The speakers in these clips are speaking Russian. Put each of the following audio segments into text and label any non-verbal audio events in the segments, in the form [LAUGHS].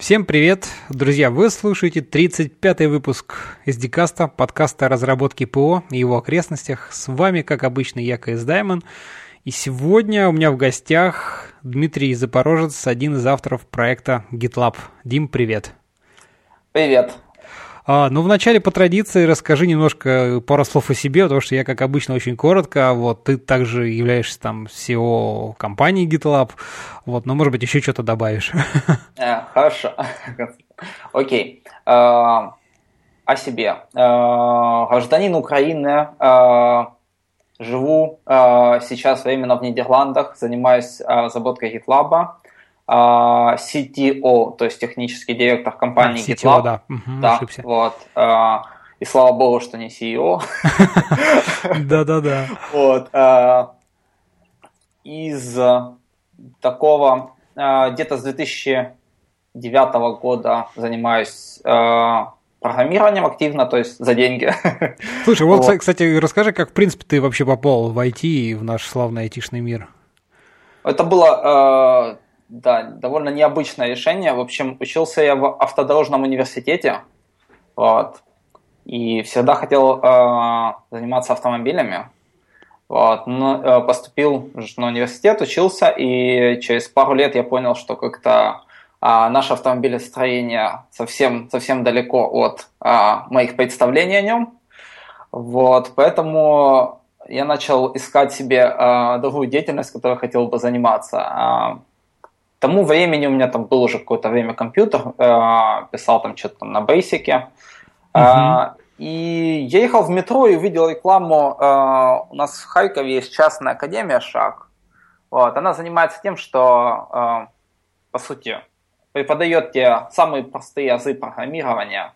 Всем привет, друзья! Вы слушаете 35-й выпуск SDCast, подкаста о разработке ПО и его окрестностях. С вами, как обычно, я, КС Даймон. И сегодня у меня в гостях Дмитрий Запорожец, один из авторов проекта GitLab. Дим, привет! Привет! А, ну, вначале по традиции расскажи немножко пару слов о себе, потому что я, как обычно, очень коротко. Вот ты также являешься там SEO компании GitLab. Вот, но, может быть, еще что-то добавишь. А, хорошо. [LAUGHS] Окей. А, о себе. А, гражданин Украины. Живу сейчас временно в Нидерландах, занимаюсь разработкой GitLab. А, CTO, то есть технический директор компании а, CTO, GitLab. Да, угу, да ошибся. вот. А, и слава богу, что не CEO. [LAUGHS] Да-да-да. Вот. Из такого где-то с 2009 года занимаюсь программированием активно, то есть за деньги. [LAUGHS] Слушай, вот, вот, кстати, расскажи, как, в принципе, ты вообще попал в IT и в наш славный айтишный мир. Это было да, довольно необычное решение. В общем, учился я в автодорожном университете, вот, и всегда хотел э, заниматься автомобилями. Вот, но э, поступил на университет, учился, и через пару лет я понял, что как-то э, наше автомобилестроение совсем, совсем далеко от э, моих представлений о нем. Вот, поэтому я начал искать себе э, другую деятельность, которой хотел бы заниматься тому времени у меня там был уже какое-то время компьютер, э, писал там что-то там на бейсике. Uh-huh. И я ехал в метро и увидел рекламу. Э, у нас в Харькове есть частная академия «Шаг». Вот, она занимается тем, что, э, по сути, преподает те самые простые азы программирования.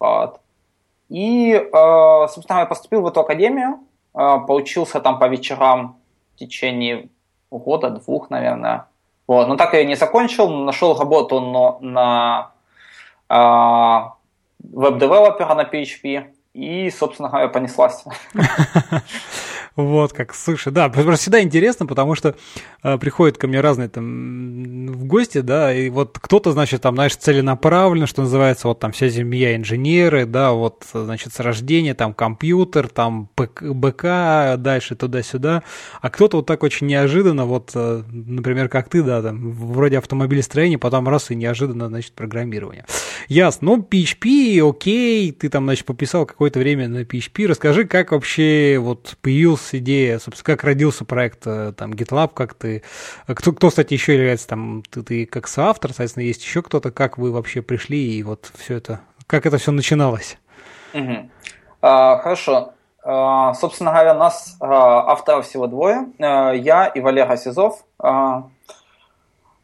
Вот. И, собственно, я поступил в эту академию, поучился там по вечерам в течение года, двух, наверное. Вот, но так я не закончил, нашел работу на, на э, веб-девелопера на PHP и, собственно говоря, понеслась. [LAUGHS] Вот как, слушай, да, всегда интересно, потому что э, приходят ко мне разные там в гости, да, и вот кто-то, значит, там, знаешь, целенаправленно, что называется, вот там вся семья инженеры, да, вот, значит, с рождения там компьютер, там БК, дальше туда-сюда, а кто-то вот так очень неожиданно, вот, э, например, как ты, да, там, вроде автомобилестроения, потом раз и неожиданно, значит, программирование. Ясно, ну, PHP, окей, ты там, значит, пописал какое-то время на PHP, расскажи, как вообще вот появился идея, собственно, как родился проект э, там GitLab, как ты, э, кто, кто кстати, еще является там, ты, ты как соавтор, соответственно, есть еще кто-то, как вы вообще пришли и вот все это, как это все начиналось? Угу. А, хорошо. А, собственно говоря, нас а, авторов всего двое, а, я и Валера Сизов. А,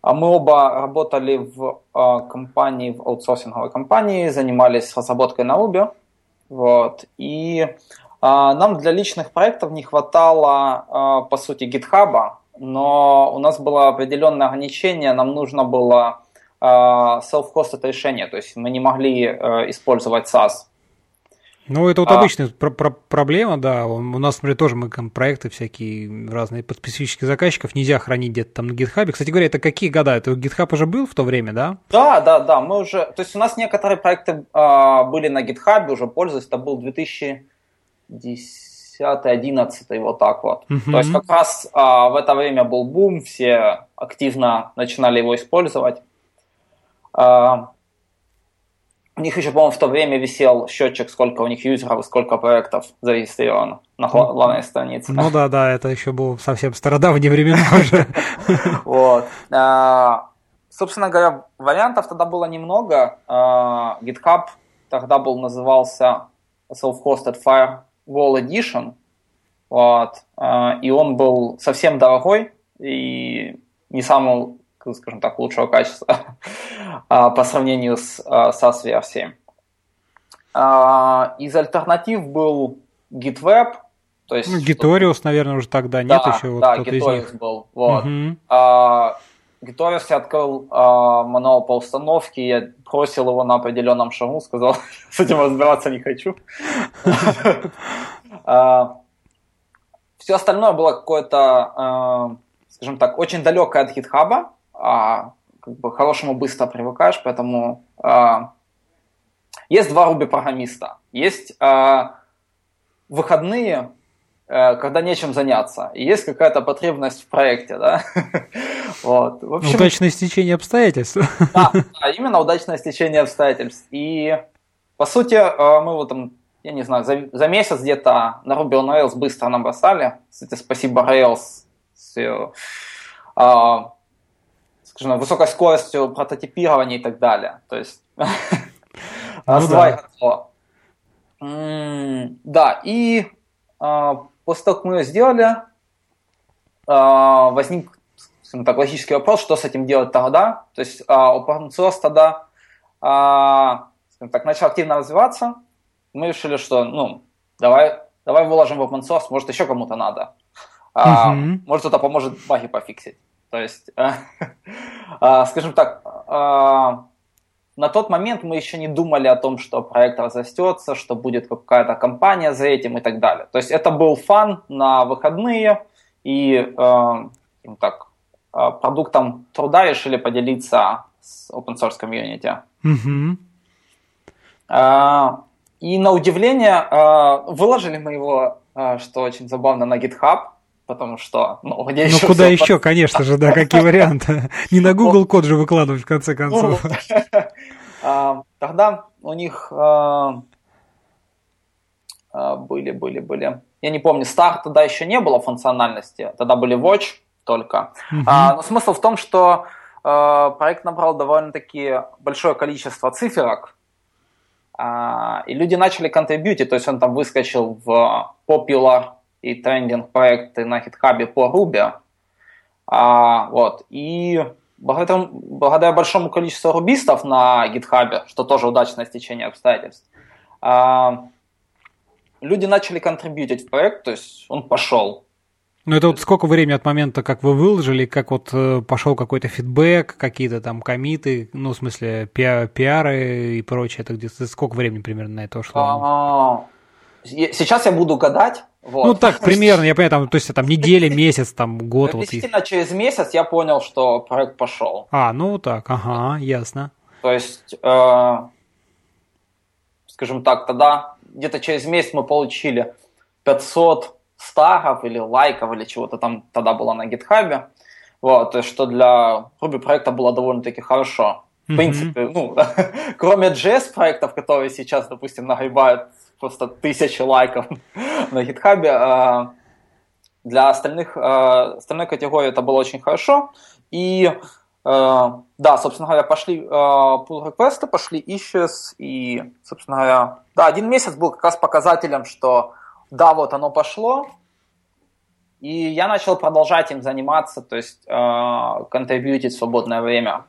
а мы оба работали в а, компании, в аутсорсинговой компании, занимались разработкой на Uber. Вот. И нам для личных проектов не хватало, а, по сути, GitHub, но у нас было определенное ограничение, нам нужно было а, self-hosted решение, то есть мы не могли э, использовать SaaS. Ну, это вот а, обычная про- про- проблема, да. У нас, например, тоже мы проекты всякие разные под специфических заказчиков нельзя хранить где-то там на GitHub. Кстати говоря, это какие года? Это GitHub уже был в то время, да? Да, да, да. Мы уже, то есть у нас некоторые проекты э, были на GitHub, уже пользовались. Это был 2000 10 11 вот так вот. Uh-huh. То есть как раз а, в это время был бум, все активно начинали его использовать. А, у них еще, по-моему, в то время висел счетчик, сколько у них юзеров и сколько проектов зарегистрировано на главной странице. Ну да, да, это еще было совсем стародавние времена [LAUGHS] уже. Вот. А, собственно говоря, вариантов тогда было немного. А, GitHub тогда был назывался Self-Hosted Fire Wall Edition, вот, а, и он был совсем дорогой и не самого, скажем так, лучшего качества [LAUGHS] а, по сравнению с а, SaaS-версией. Из альтернатив был GitWeb, то есть... Ну, Gitorius, наверное, уже тогда да, нет еще. Вот да, Gitorius был. Вот. Угу. А, Я открыл а, мануал по установке, я бросил его на определенном шагу, сказал, с [LAUGHS] этим разбираться не хочу. [LAUGHS] А, Все остальное было какое-то, а, скажем так, очень далекое от гитхаба. как бы хорошему быстро привыкаешь, поэтому э, есть два Ruby программиста. Есть э, выходные, э, когда нечем заняться, и есть какая-то потребность в проекте, да. [LAUGHS] вот. В общем, удачное стечение обстоятельств. да, да, именно удачное стечение обстоятельств. И по сути э, мы вот там я не знаю, за, за месяц где-то на Ruby on Rails быстро набросали. Кстати, спасибо Rails с ее, а, скажем, высокой скоростью прототипирования и так далее. То есть, [LAUGHS] ну, да. да, и а, после того, как мы ее сделали, возник скажем так, логический вопрос, что с этим делать тогда. То есть а, open source тогда а, так, начал активно развиваться, мы решили, что, ну, давай, давай выложим в open source, может, еще кому-то надо. А, uh-huh. Может, кто-то поможет баги пофиксить. То есть, а, [LAUGHS] скажем так, а, на тот момент мы еще не думали о том, что проект разрастется, что будет какая-то компания за этим и так далее. То есть это был фан на выходные, и э, так, продуктом труда решили поделиться с open source комьюнити. Mm-hmm. И на удивление а, выложили мы его, что очень забавно, на GitHub, потому что, ну, где ну, еще куда еще, под... конечно же, да, какие [LAUGHS] варианты. Не на Google код же выкладывать, в конце концов. Ну, [LAUGHS] тогда у них были, были, были. Я не помню, старт тогда еще не было функциональности, тогда были Watch только. Но смысл в том, что проект набрал довольно-таки большое количество циферок, а, и люди начали контрибьютить, то есть он там выскочил в popular и трендинг проекты на GitHub по Ruby. А, вот. И благодаря, благодаря большому количеству рубистов на GitHub, что тоже удачное стечение обстоятельств, а, люди начали контрибьютить в проект, то есть он пошел. Ну, это вот сколько времени от момента, как вы выложили, как вот э, пошел какой-то фидбэк, какие-то там комиты, ну, в смысле, пиар, пиары и прочее, это где-то сколько времени примерно на это ушло? А, сейчас я буду гадать. Вот. Ну, так, [LAUGHS] примерно, я понимаю, там, то есть там неделя, месяц, там, год. Вот, Действительно, через месяц я понял, что проект пошел. А, ну так, ага, ясно. То есть, э, скажем так, тогда где-то через месяц мы получили 500 стагов или лайков или чего-то там тогда было на гитхабе. Вот, что для Ruby проекта было довольно-таки хорошо. В mm-hmm. принципе, ну, [LAUGHS] кроме JS проектов, которые сейчас, допустим, нагребают просто тысячи лайков [LAUGHS] на гитхабе, а, для остальных, а, остальной категории это было очень хорошо. И а, да, собственно говоря, пошли pull реквесты пошли issues, и, собственно говоря, да, один месяц был как раз показателем, что да, вот оно пошло, и я начал продолжать им заниматься, то есть э, контрибьютить в свободное время.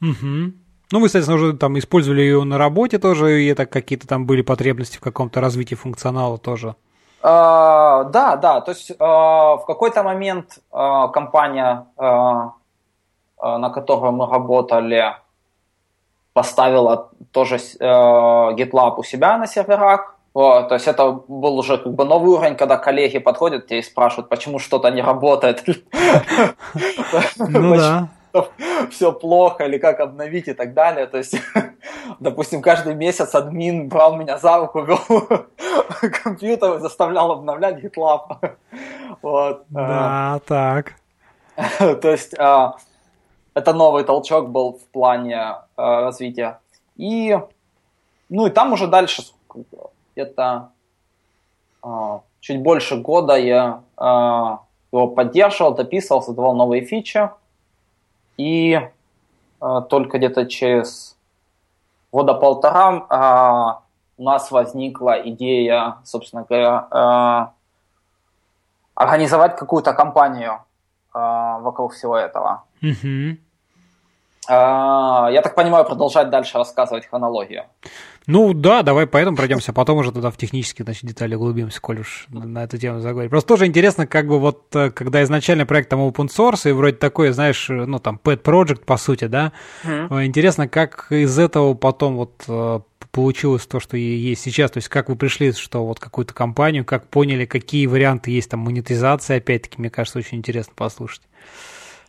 Угу. Ну, вы, соответственно, уже там использовали ее на работе тоже, и это какие-то там были потребности в каком-то развитии функционала тоже? Uh, да, да, то есть uh, в какой-то момент uh, компания, на которой мы работали, поставила тоже GitLab у себя на серверах, вот, то есть это был уже как бы новый уровень, когда коллеги подходят тебе и спрашивают, почему что-то не работает. [LAUGHS] Ну да. Все плохо, или как обновить и так далее. То есть, [LAUGHS] допустим, каждый месяц админ брал меня за руку, [LAUGHS] вел компьютер и заставлял обновлять GitLab. Вот. Да, так. То есть а, это новый толчок был в плане а, развития. И ну и там уже дальше где-то э, чуть больше года я э, его поддерживал, дописывал, создавал новые фичи. И э, только где-то через года полтора у нас возникла идея, собственно говоря, организовать какую-то компанию вокруг всего этого. Mm-hmm. Э, я так понимаю, продолжать дальше рассказывать хронологию. Ну да, давай поэтому пройдемся, а потом уже тогда в технические значит, детали углубимся, коль уж на эту тему заговорить. Просто тоже интересно, как бы вот, э, когда изначально проект там open source, и вроде такой, знаешь, ну там pet project, по сути, да, mm-hmm. интересно, как из этого потом вот э, получилось то, что есть сейчас, то есть как вы пришли, что вот какую-то компанию, как поняли, какие варианты есть там монетизации, опять-таки, мне кажется, очень интересно послушать.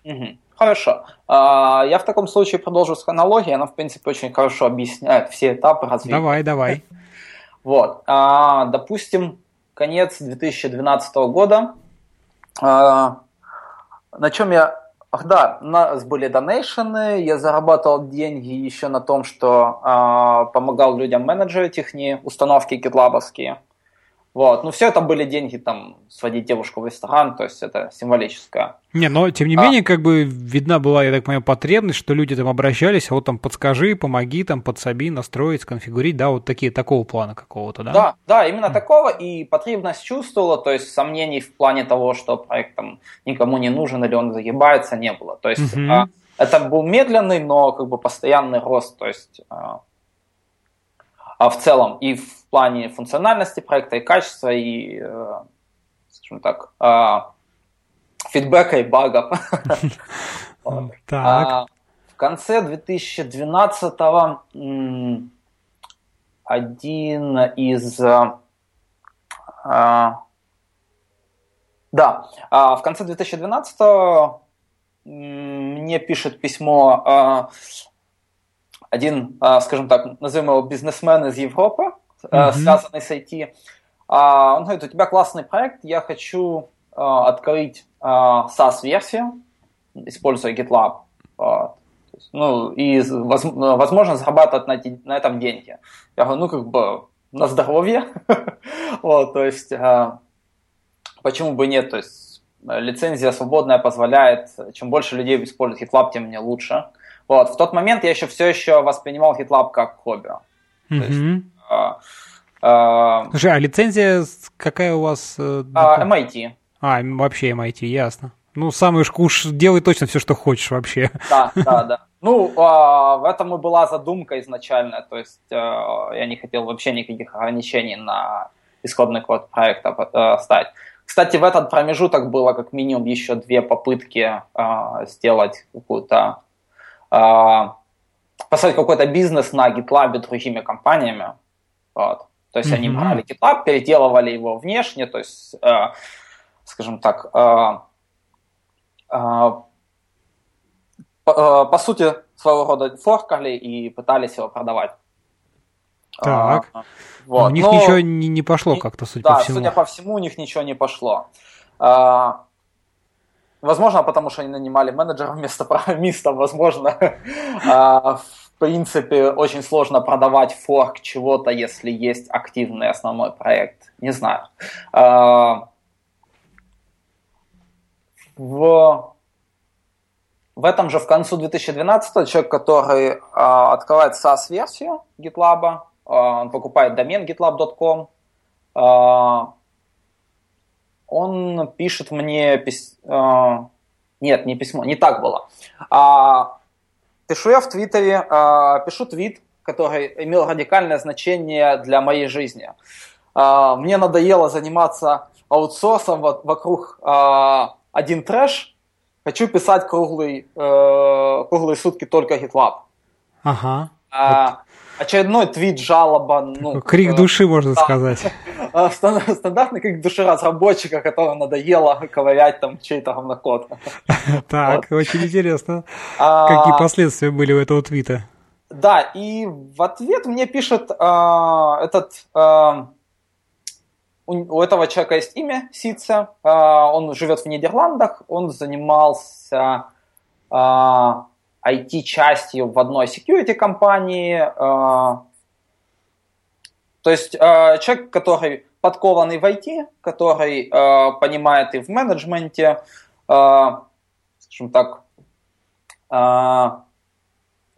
Mm-hmm. Хорошо. А, я в таком случае продолжу с хронологией. Она, в принципе, очень хорошо объясняет все этапы развития. Давай, давай. [LAUGHS] Вот. А, допустим, конец 2012 года. А, на чем я... Ах да, у нас были донейшены, я зарабатывал деньги еще на том, что помогал людям менеджерить их установки гитлабовские. Вот. Ну, все это были деньги, там, сводить девушку в ресторан, то есть это символическое. Не, но тем не а... менее, как бы видна была, я так понимаю, потребность, что люди там обращались, а вот там подскажи, помоги, там, подсоби, настроить, сконфигурить, да, вот такие, такого плана какого-то, да? Да, да, именно mm. такого, и потребность чувствовала, то есть сомнений в плане того, что проект там никому не нужен или он загибается, не было. То есть mm-hmm. а, это был медленный, но как бы постоянный рост, то есть а, а в целом и в плане функциональности проекта, и качества, и, э, скажем так, а, фидбэка и багов. [LAUGHS] А, в конце 2012 один из... А, да, в конце 2012 мне пишет письмо один, скажем так, назовем его бизнесмен из Европы, mm-hmm. связанный с IT. Он говорит, у тебя классный проект, я хочу открыть SaaS-версию, используя GitLab. Ну, и, возможно, зарабатывать на, на этом деньги. Я говорю, ну, как бы, на здоровье. [LAUGHS] вот, то есть, почему бы нет? То есть, лицензия свободная позволяет, чем больше людей используют GitLab, тем мне лучше. Вот, в тот момент я еще все еще воспринимал GitLab как хобби. Mm-hmm. есть, а, а, Слушай, а лицензия какая у вас? Э, а, MIT. А, вообще MIT, ясно. Ну, самый уж делай точно все, что хочешь вообще. Да, да, [LAUGHS] да. Ну, а, в этом и была задумка изначально, то есть а, я не хотел вообще никаких ограничений на исходный код проекта а, ставить. Кстати, в этот промежуток было как минимум еще две попытки а, сделать какую-то а, поставить какой-то бизнес на GitLab другими компаниями. Вот. То есть mm-hmm. они брали GitLab, переделывали его внешне, то есть, э, скажем так, э, э, по, э, по сути, своего рода форкали и пытались его продавать. Так. А, вот. у них Но, ничего не, не пошло как-то, судя да, по всему. судя по всему, у них ничего не пошло. А, Возможно, потому что они нанимали менеджера вместо программиста, [LAUGHS] возможно, [LAUGHS] а, в принципе, очень сложно продавать форк чего-то, если есть активный основной проект. Не знаю. А, в, в этом же, в концу 2012 человек, который а, открывает SaaS-версию GitLab, он покупает домен gitlab.com, он пишет мне пис... э, нет, не письмо, не так было. А, пишу я в Твиттере, а, пишу твит, который имел радикальное значение для моей жизни. А, мне надоело заниматься аутсорсом вокруг а, один трэш. Хочу писать круглый, э, круглые сутки только GitLab. Ага. А, очередной твит, жалоба. Ну, Крик э, души, можно да. сказать. А, [LAUGHS] стандартный крик души разработчика, которому надоело ковырять там чей-то говнокод. [LAUGHS] Так, очень интересно. А, Какие последствия были у этого твита? Да, и в ответ мне пишет а, этот... У этого человека есть имя Сица, он живет в Нидерландах, он занимался IT-частью в одной security компании. Э, то есть э, человек, который подкованный в IT, который э, понимает и в менеджменте, скажем так,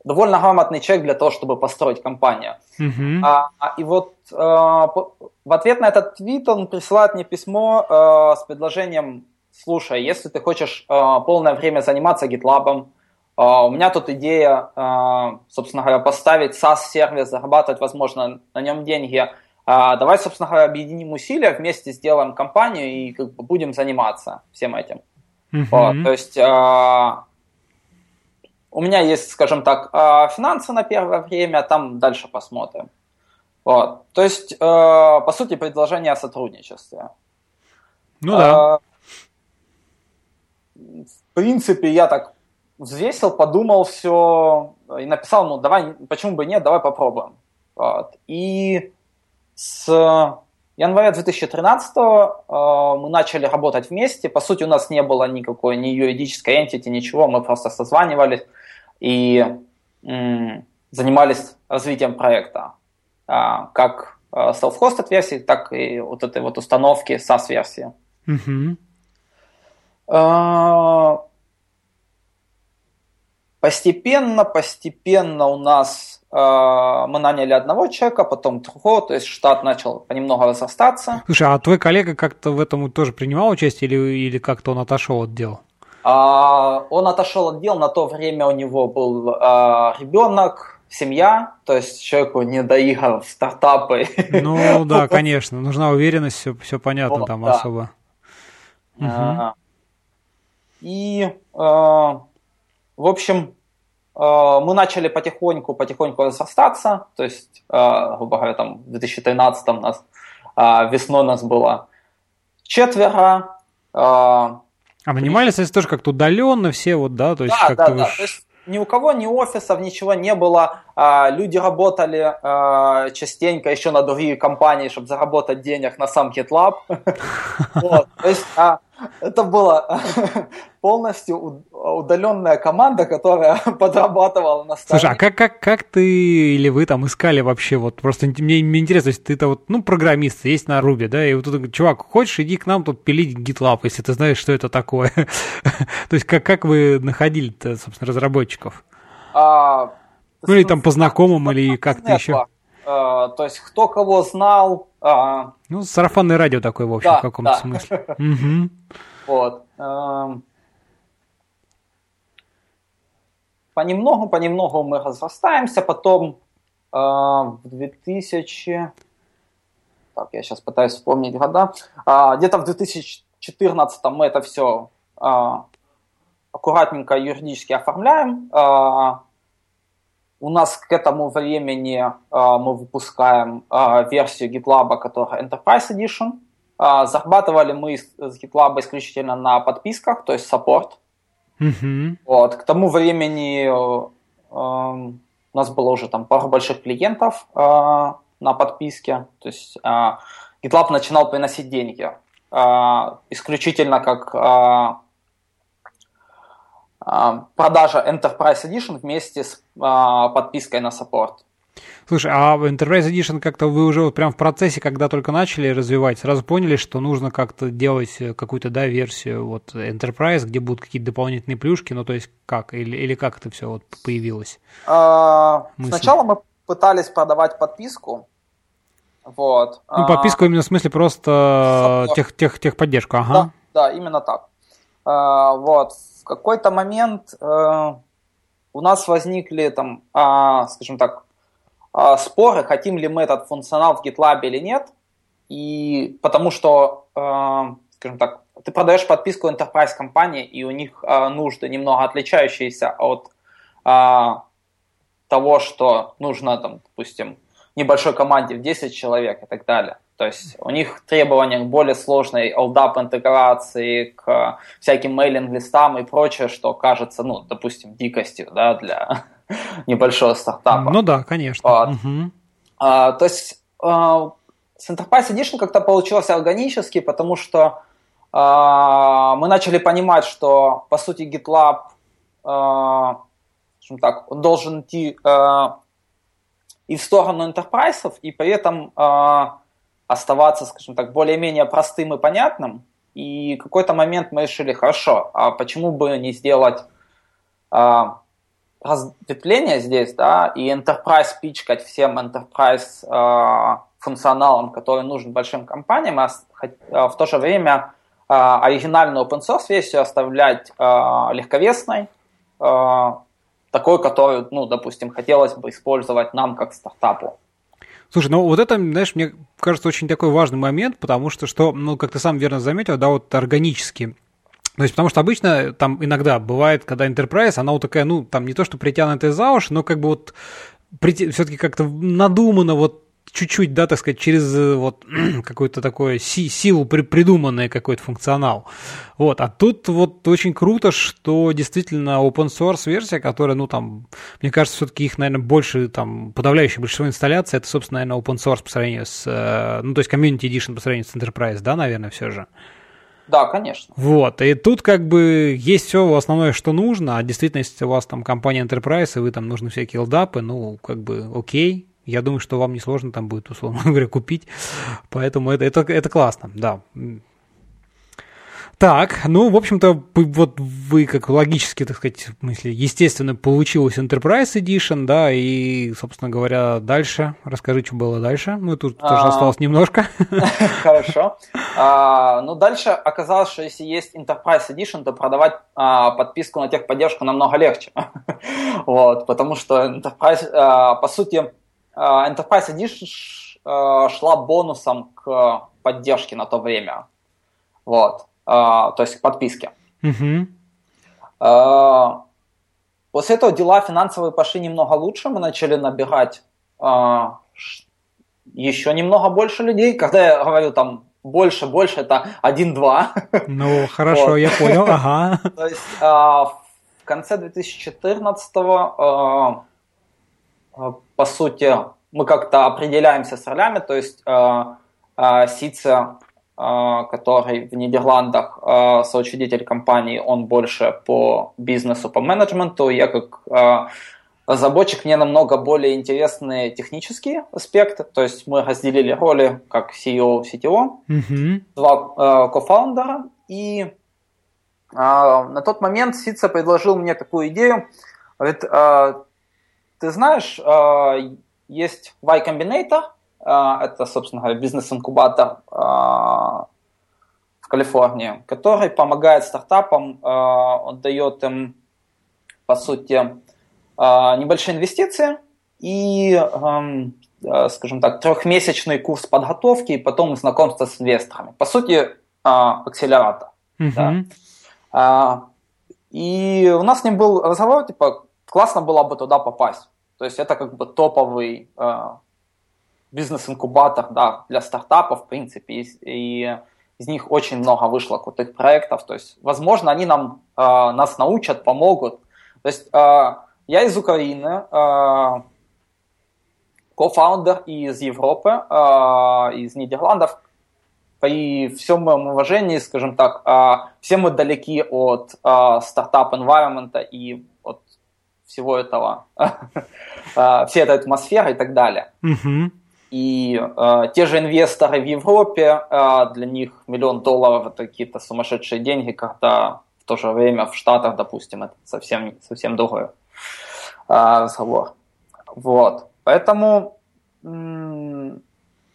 довольно грамотный человек для того, чтобы построить компанию. Mm-hmm. А, и вот э, в ответ на этот твит он присылает мне письмо э, с предложением, слушай, если ты хочешь э, полное время заниматься GitLab, а, у меня тут идея, а, собственно говоря, поставить SaaS-сервис, зарабатывать, возможно, на нем деньги. А, давай, собственно говоря, объединим усилия, вместе сделаем компанию и как бы будем заниматься всем этим. Uh-huh. Вот, то есть у меня есть, скажем так, финансы на первое время, там дальше посмотрим. Вот. То есть, по сути, предложение о сотрудничестве. Ну да. В принципе, я так взвесил, подумал все и написал, ну, давай, почему бы нет, давай попробуем. Вот. И с января 2013 э, мы начали работать вместе. По сути, у нас не было никакой ни юридической entity, ничего. Мы просто созванивались и м, занимались развитием проекта. А, как э, self-hosted версии, так и вот этой вот установки SaaS-версии. Mm-hmm. Постепенно, постепенно у нас э, мы наняли одного человека, потом другого, то есть штат начал понемногу разрастаться. Слушай, а твой коллега как-то в этом тоже принимал участие или, или как-то он отошел от дела? А, он отошел от дел, на то время у него был а, ребенок, семья, то есть человеку не до игр в стартапы. Ну [LAUGHS] да, конечно, нужна уверенность, все, все понятно вот, там да. особо. А, и, а, в общем, а, мы начали потихоньку, потихоньку разрастаться, то есть, а, грубо говоря, там в 2013 у нас а, весной у нас было четверо. А нанимались, если тоже как-то удаленно все, вот, да, то есть да, как-то да, да. То есть ни у кого ни офисов, ничего не было. Люди работали частенько еще на другие компании, чтобы заработать денег на сам GitLab. [LAUGHS] То есть это была [LAUGHS] полностью удаленная команда, которая [LAUGHS] подрабатывала на стороне. Слушай, а как, как, как ты или вы там искали вообще, вот просто мне, мне интересно, если ты-то вот, ну, программист, есть на Руби, да, и вот тут, чувак, хочешь, иди к нам тут пилить GitLab, если ты знаешь, что это такое. То есть как, как вы находили-то, собственно, разработчиков? А, ну, или там по знакомым, или как-то еще? А, то есть кто кого знал, а, ну, сарафанное радио такое, в общем, да, в каком-то да. смысле. [LAUGHS] Вот. Эм, понемногу, понемногу мы разрастаемся, потом э, в 2000... Так, я сейчас пытаюсь вспомнить года. А, где-то в 2014 мы это все аккуратненько юридически оформляем. У нас к этому времени э, мы выпускаем э, версию GitLab, которая Enterprise Edition. Э, зарабатывали мы с GitLab исключительно на подписках, то есть support. Mm-hmm. Вот. К тому времени э, у нас было уже там пару больших клиентов э, на подписке. То есть э, GitLab начинал приносить деньги. Э, исключительно как э, продажа Enterprise Edition вместе с а, подпиской на саппорт. Слушай, а Enterprise Edition как-то вы уже вот прям в процессе, когда только начали развивать, сразу поняли, что нужно как-то делать какую-то, да, версию вот Enterprise, где будут какие-то дополнительные плюшки, ну то есть как, или, или как это все вот появилось? А, сначала мы пытались продавать подписку, вот. Ну, подписку именно в смысле просто тех, тех, техподдержку, ага. Да, да, именно так. А, вот какой-то момент э, у нас возникли там, э, скажем так, э, споры, хотим ли мы этот функционал в GitLab или нет. И потому что, э, скажем так, ты продаешь подписку enterprise компании, и у них э, нужды немного отличающиеся от того, что нужно, там, допустим, небольшой команде в 10 человек и так далее. То есть у них требования к более сложной LDAP интеграции, к всяким мейлинг-листам и прочее, что кажется, ну, допустим, дикостью да, для [LAUGHS] небольшого стартапа. Ну да, конечно. Вот. Угу. А, то есть а, с Enterprise Edition как-то получилось органически, потому что а, мы начали понимать, что, по сути, GitLab, а, так, он должен идти а, и в сторону enterprise, и при этом а, оставаться, скажем так, более-менее простым и понятным. И какой-то момент мы решили, хорошо, а почему бы не сделать а, разветвление здесь, да, и enterprise пичкать всем enterprise а, функционалом, который нужен большим компаниям, а, а в то же время а, оригинальную open source версию оставлять а, легковесной, а, такой, которую, ну, допустим, хотелось бы использовать нам как стартапу. Слушай, ну вот это, знаешь, мне кажется очень такой важный момент, потому что, что, ну, как ты сам верно заметил, да, вот органически. То есть, потому что обычно там иногда бывает, когда Enterprise, она вот такая, ну, там не то, что притянутая за уши, но как бы вот все-таки как-то надумано вот чуть-чуть, да, так сказать, через э, вот [CLEARS THROAT] какую-то такую си силу при придуманный какой-то функционал. Вот, а тут вот очень круто, что действительно open source версия, которая, ну, там, мне кажется, все-таки их, наверное, больше, там, подавляющее большинство инсталляций, это, собственно, наверное, open source по сравнению с, э, ну, то есть community edition по сравнению с enterprise, да, наверное, все же. Да, конечно. Вот, и тут как бы есть все основное, что нужно, а действительно, если у вас там компания Enterprise, и вы там нужны всякие лдапы, ну, как бы окей, я думаю, что вам несложно там будет, условно [LAUGHS] говоря, купить, поэтому это, это, это классно, да. Так, ну, в общем-то, вот вы как логически, так сказать, в смысле, естественно, получилось Enterprise Edition, да, и, собственно говоря, дальше, расскажи, что было дальше. Ну, тут а... тоже осталось немножко. [LAUGHS] Хорошо. А, ну, дальше оказалось, что если есть Enterprise Edition, то продавать а, подписку на техподдержку намного легче. [LAUGHS] вот, потому что Enterprise, а, по сути, Enterprise Edition а, шла бонусом к поддержке на то время. Вот. А, то есть к подписке. Угу. После этого дела финансовые пошли немного лучше, мы начали набирать еще немного больше людей. Когда я говорю там больше, больше, это 1-2. Ну, хорошо, вот. я понял, ага. То есть в конце 2014 по сути, мы как-то определяемся с ролями, то есть Сица а, который в Нидерландах соучредитель компании, он больше по бизнесу, по менеджменту. Я как разработчик, мне намного более интересны технические аспекты. То есть мы разделили роли как CEO, CTO, mm-hmm. два кофаундера. И на тот момент Сица предложил мне такую идею. Говорит, ты знаешь, есть Y Combinator, а, это, собственно говоря, бизнес-инкубатор а, в Калифорнии, который помогает стартапам, а, он дает им, по сути, небольшие инвестиции и, скажем так, трехмесячный курс подготовки и потом знакомство с инвесторами. По сути, акселератор. Uh-huh. Да. И у нас с ним был разговор, типа, классно было бы туда попасть. То есть это как бы топовый бизнес-инкубатор да, для стартапов, в принципе, и, и из них очень много вышло крутых проектов. То есть, возможно, они нам, э, нас научат, помогут. То есть, э, я из Украины, э, кофаундер из Европы, э, из Нидерландов. При всем моем уважении, скажем так, э, все мы далеки от э, стартап-environment и всего этого, [LAUGHS] э, всей этой атмосферы и так далее. И э, те же инвесторы в Европе, э, для них миллион долларов это какие-то сумасшедшие деньги, когда в то же время в Штатах, допустим, это совсем, совсем другой э, разговор. Вот. Поэтому, м-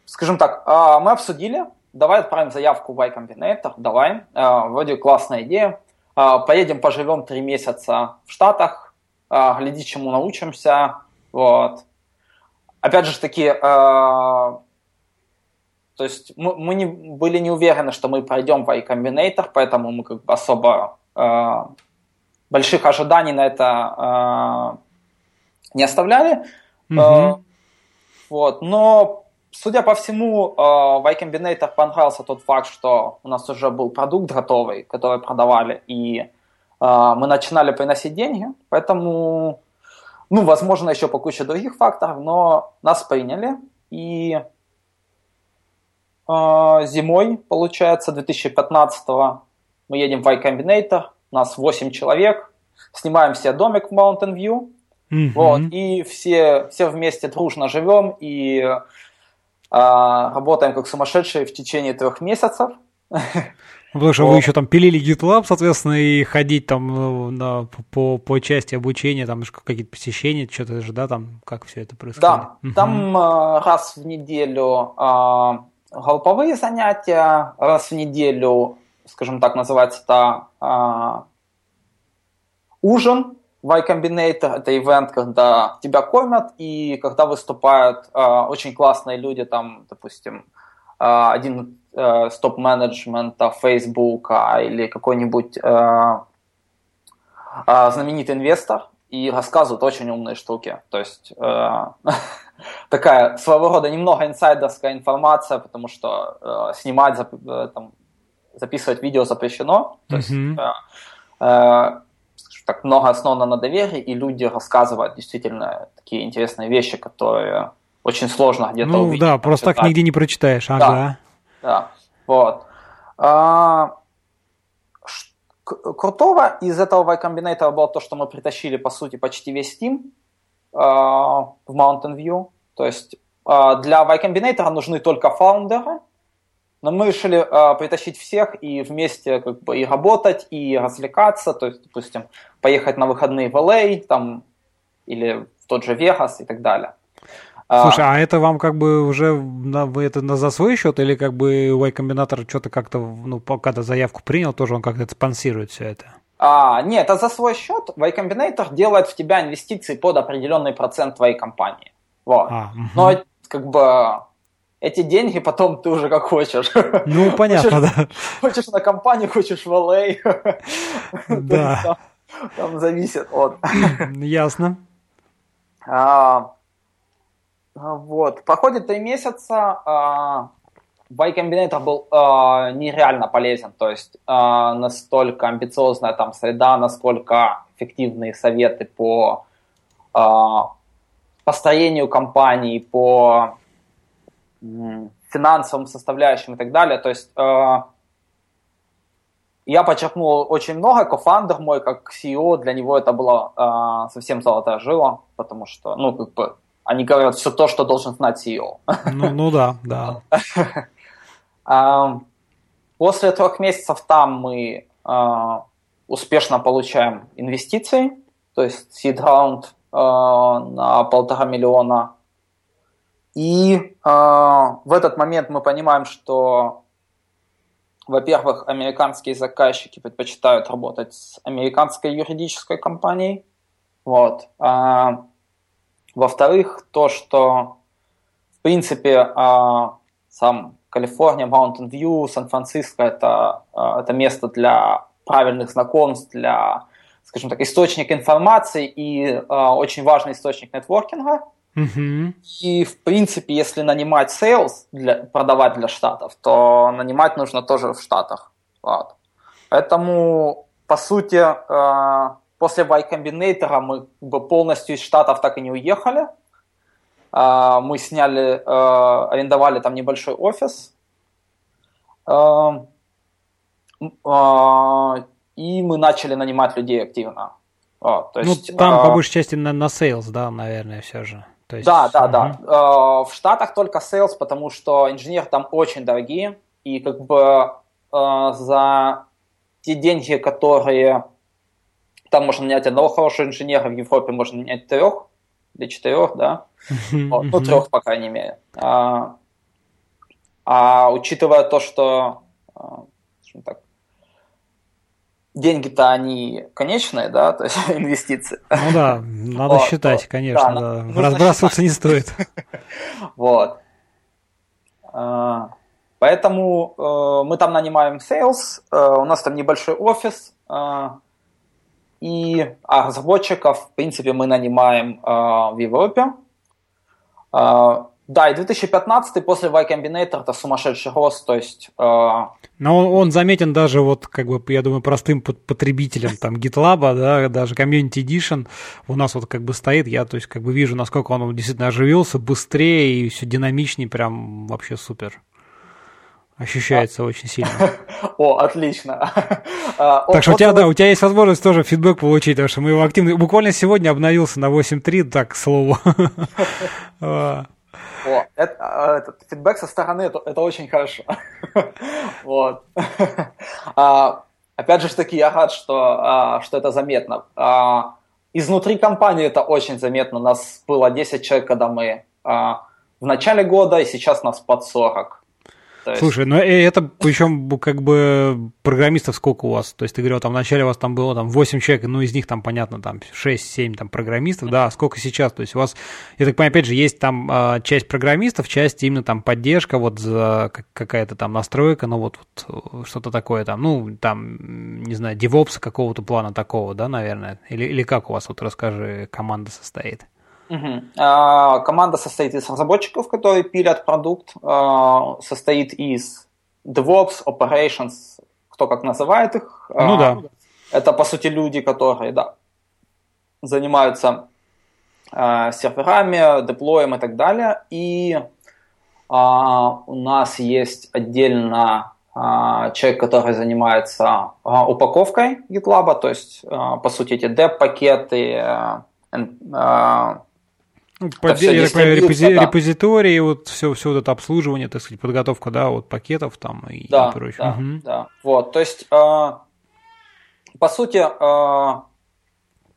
скажем так, э, мы обсудили, давай отправим заявку в Y Combinator, давай, э, вроде классная идея. Э, поедем, поживем три месяца в Штатах, гляди, чему научимся, вот опять же таки, э, то есть мы, мы не, были не уверены, что мы пройдем в iCombinator, поэтому мы как бы особо э, больших ожиданий на это э, не оставляли. Mm-hmm. Э, вот, но судя по всему, э, в iCombinator понравился тот факт, что у нас уже был продукт готовый, который продавали, и мы начинали приносить деньги, поэтому ну, возможно, еще по куче других факторов, но нас приняли. И э, зимой, получается, 2015-го мы едем в Y Combinator, нас 8 человек, снимаем себе домик в Mountain View, mm-hmm. вот, и все, все вместе дружно живем и э, работаем как сумасшедшие в течение трех месяцев. [LAUGHS] Потому что вы еще там пилили GitLab, соответственно, и ходить там ну, на, по, по части обучения, там какие-то посещения, что-то же, да, там, как все это происходит? Да, угу. там э, раз в неделю э, групповые занятия, раз в неделю, скажем так, называется это э, ужин, Y Combinator – это ивент, когда тебя кормят, и когда выступают очень классные люди, там, допустим, один э, стоп-менеджмента Facebook или какой-нибудь э, э, знаменитый инвестор и рассказывают очень умные штуки. То есть э, [LAUGHS] такая своего рода немного инсайдерская информация, потому что э, снимать, э, там, записывать видео запрещено. То есть э, э, так много основано на доверии, и люди рассказывают действительно такие интересные вещи, которые очень сложно где-то ну, увидеть. да, просто так нигде не прочитаешь. Ага. Да, да. вот. А, крутого из этого Y Combinator было то, что мы притащили, по сути, почти весь Steam э, в Mountain View. То есть э, для Y Combinator нужны только фаундеры, но мы решили э, притащить всех и вместе как бы и работать, и развлекаться. То есть, допустим, поехать на выходные в LA там, или в тот же Вегас и так далее. Слушай, а, а это вам как бы уже на, вы это на за свой счет или как бы Y Combinator что-то как-то, ну, когда заявку принял, тоже он как-то спонсирует все это? А, нет, это за свой счет. Y Combinator делает в тебя инвестиции под определенный процент твоей компании. Вот. А, угу. Но как бы эти деньги потом ты уже как хочешь. Ну, [LAUGHS] понятно, хочешь, да. Хочешь на компанию, хочешь в LA. [LAUGHS] Да. Там, там зависит от... Ясно. А, а, вот. Проходит три месяца, Y Combinator был э, нереально полезен, то есть э, настолько амбициозная там среда, насколько эффективные советы по э, построению компании, по э, финансовым составляющим и так далее. То есть э, я подчеркнул очень много, кофандер мой как CEO, для него это было э, совсем золотая жила, потому что, ну, как бы они говорят все то, что должен знать CEO. Ну, ну да, да. [LAUGHS] После трех месяцев там мы а, успешно получаем инвестиции, то есть seed round а, на полтора миллиона. И а, в этот момент мы понимаем, что, во-первых, американские заказчики предпочитают работать с американской юридической компанией. Вот. Во-вторых, то, что в принципе сам Калифорния, Mountain View, Сан-Франциско это, а, это место для правильных знакомств, для, скажем так, источник информации и э, очень важный источник нетворкинга. Mm-hmm. И, в принципе, если нанимать sales, для, продавать для Штатов, то нанимать нужно тоже в Штатах. Вот. Поэтому, по сути, э, после Y Combinator мы полностью из Штатов так и не уехали. А, мы сняли, а, арендовали там небольшой офис. А, и мы начали нанимать людей активно. то ну, есть, ну, там по большей части на, на sales, да, наверное, все же. То есть, да, да, угу. да. В Штатах только sales, потому что инженеры там очень дорогие, и как бы за те деньги, которые там можно нанять одного хорошего инженера, в Европе можно нанять трех, до четырех, да, [LAUGHS] вот, ну трех, по крайней мере. А, а учитывая то, что а, так, деньги-то они конечные, да, то есть [LAUGHS] инвестиции. Ну да, надо вот, считать, конечно, да, да. разбрасываться считать. не стоит. [LAUGHS] Вот. А, поэтому э, мы там нанимаем sales, э, у нас там небольшой офис, и а разработчиков, в принципе, мы нанимаем э, в Европе. Э, да, и 2015 после Y Combinator это сумасшедший рост, то есть... Э... Но он, он заметен даже вот, как бы, я думаю, простым потребителям, там, GitLab, да, даже Community Edition у нас вот как бы стоит, я, то есть, как бы вижу, насколько он действительно оживился, быстрее и все динамичнее, прям вообще супер. Ощущается очень сильно. [LAUGHS] О, отлично. [LAUGHS] А, так что у тебя, да, у тебя есть возможность тоже фидбэк получить, потому что мы его активно... Буквально сегодня обновился на 8.3, так, к слову. [LAUGHS] О, это, а, этот фидбэк со стороны это, это очень хорошо. вот. а, опять же таки, я рад, что, а, что это заметно. А, изнутри компании это очень заметно. У нас было 10 человек, когда мы а, в начале года, и сейчас нас под 40. Есть... Слушай, ну э, это причем как бы программистов сколько у вас? То есть ты говорил, там вначале у вас там было там 8 человек, ну из них там, понятно, там 6-7 там программистов, да, а сколько сейчас? То есть у вас, я так понимаю, опять же, есть там а, часть программистов, часть именно там поддержка, вот за какая-то там настройка, ну вот, вот что-то такое там, ну там, не знаю, девопса какого-то плана такого, да, наверное? Или, или как у вас, вот расскажи, команда состоит? Угу. А, команда состоит из разработчиков, которые пилят продукт, а, состоит из DevOps, Operations, кто как называет их. Ну да. Это, по сути, люди, которые да, занимаются а, серверами, деплоем и так далее. И а, у нас есть отдельно а, человек, который занимается а, упаковкой GitLab, то есть, а, по сути, эти dev-пакеты, а, ну, под, так понимаю, репози, да. репозитории, вот все, все вот это обслуживание, так сказать, подготовка, да, вот пакетов там и, да, и прочее. Да, угу. да. Вот, то есть, э, по сути, э,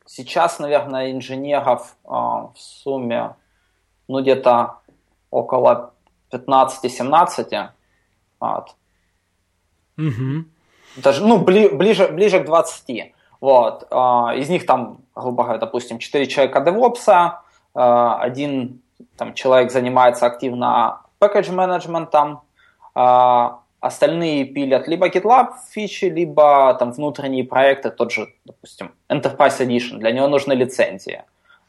сейчас, наверное, инженеров э, в сумме, ну, где-то около 15-17. Вот. Угу. Даже, ну, бли, ближе, ближе к 20. Вот. Из них там, грубо говоря, допустим, 4 человека девопса, один там, человек занимается активно package менеджментом, э, остальные пилят либо GitLab фичи, либо там внутренние проекты, тот же, допустим, Enterprise Edition, для него нужны лицензии.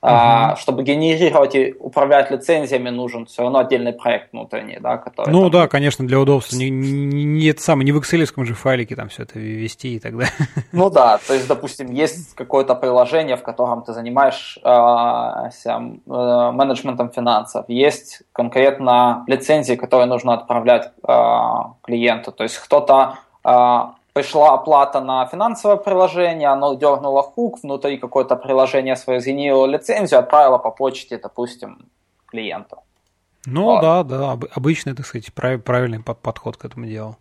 Uh-huh. чтобы генерировать и управлять лицензиями, нужен все равно отдельный проект внутренний, да, который. Ну там... да, конечно, для удобства. Не, не, не это самое, не в Excel же файлике там все это ввести и так далее. Ну да, то есть, допустим, есть какое-то приложение, в котором ты занимаешься э, менеджментом финансов, есть конкретно лицензии, которые нужно отправлять э, клиенту. То есть кто-то э, пришла оплата на финансовое приложение, оно дернуло хук, внутри какое-то приложение свое сгенерило лицензию, отправило по почте, допустим, клиенту. Ну вот. да, да, обычный, так сказать, правильный подход к этому делу.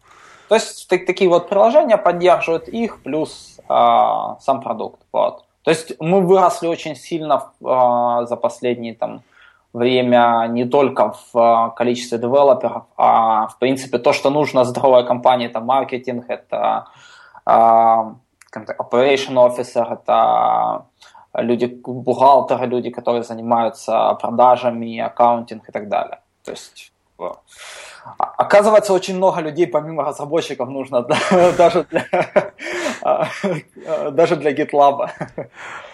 То есть так, такие вот приложения поддерживают их, плюс э, сам продукт. Вот. То есть мы выросли очень сильно э, за последние там время не только в а, количестве девелоперов, а в принципе то, что нужно [LAUGHS] здоровой компании, это маркетинг, это uh, operation officer, это люди, бухгалтеры, люди, которые занимаются продажами, аккаунтинг и так далее. То есть Оказывается, очень много людей, помимо разработчиков, нужно даже [LAUGHS] для, даже для [LAUGHS] GitLab.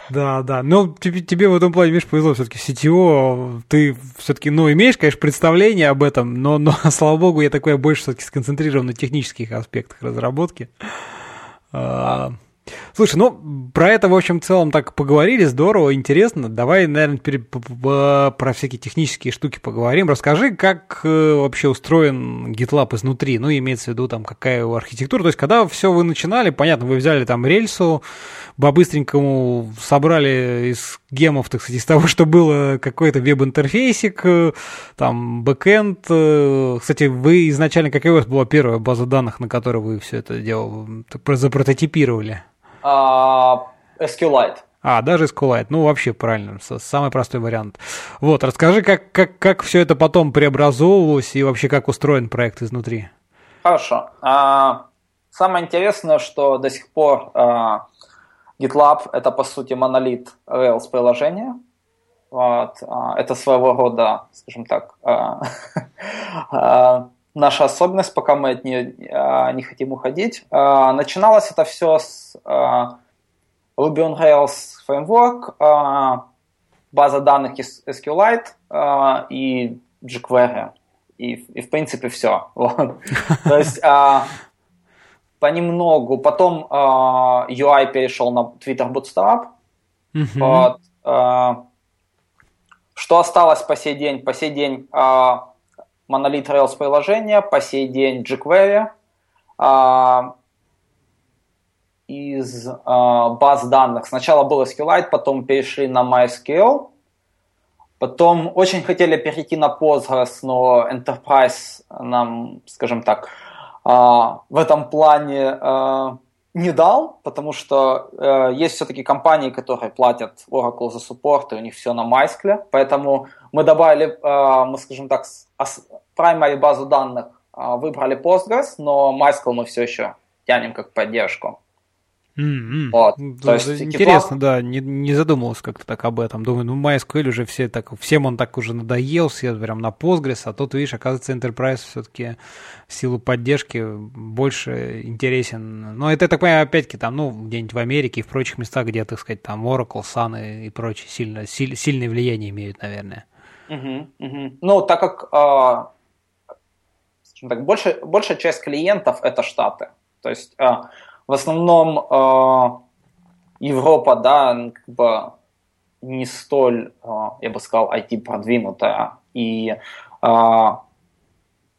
Да, да. Но тебе, тебе в этом плане, видишь, повезло все-таки CTO. Ты все-таки, ну, имеешь, конечно, представление об этом, но, но [LAUGHS] слава богу, я такой больше все-таки сконцентрирован на технических аспектах разработки. А, Слушай, ну, про это, в общем, в целом так поговорили, здорово, интересно. Давай, наверное, теперь про всякие технические штуки поговорим. Расскажи, как э, вообще устроен GitLab изнутри, ну, имеется в виду там какая его архитектура. То есть, когда все вы начинали, понятно, вы взяли там рельсу, по-быстренькому собрали из гемов, так сказать, из того, что было какой-то веб-интерфейсик, э, там, бэкэнд. Э. Кстати, вы изначально, какая у вас была первая база данных, на которой вы все это дело запрототипировали? Uh, SQLite. А, даже SQLite. Ну, вообще правильно, самый простой вариант. Вот, расскажи, как, как, как все это потом преобразовывалось и вообще как устроен проект изнутри. Хорошо. А, самое интересное, что до сих пор а, GitLab это по сути монолит Rails приложения. Вот, а, это своего рода, скажем так, а, [LAUGHS] а, наша особенность, пока мы от нее а, не хотим уходить. А, начиналось это все с а, Ruby on Rails Framework, база данных из SQLite и jQuery. И, и в принципе все. [LAUGHS] То есть понемногу. Потом UI перешел на Twitter Bootstrap. Что осталось по сей день? По сей день монолит Rails приложения, по сей день jQuery. А, из а, баз данных. Сначала был SQLite, потом перешли на MySQL. Потом очень хотели перейти на Postgres, но Enterprise нам, скажем так, а, в этом плане а, не дал, потому что э, есть все-таки компании, которые платят Oracle за суппорт, и у них все на MySQL, поэтому мы добавили, э, мы скажем так, primary базу данных э, выбрали Postgres, но MySQL мы все еще тянем как поддержку. Mm-hmm. Вот. То есть, Интересно, GitLab... да, не, не задумывался как-то так об этом. Думаю, ну MySQL уже все так, всем он так уже надоел, все прям на Postgres, а тут, видишь, оказывается, Enterprise все-таки в силу поддержки больше интересен. Но это, я так понимаю, опять-таки там, ну, где-нибудь в Америке и в прочих местах, где, так сказать, там Oracle, Sun и, и прочие сильно, силь, сильное влияние имеют, наверное. Uh-huh, uh-huh. Ну, так как а, так, больше, большая часть клиентов это Штаты. То есть а, в основном э, Европа, да, как бы не столь, э, я бы сказал, IT продвинутая. И э,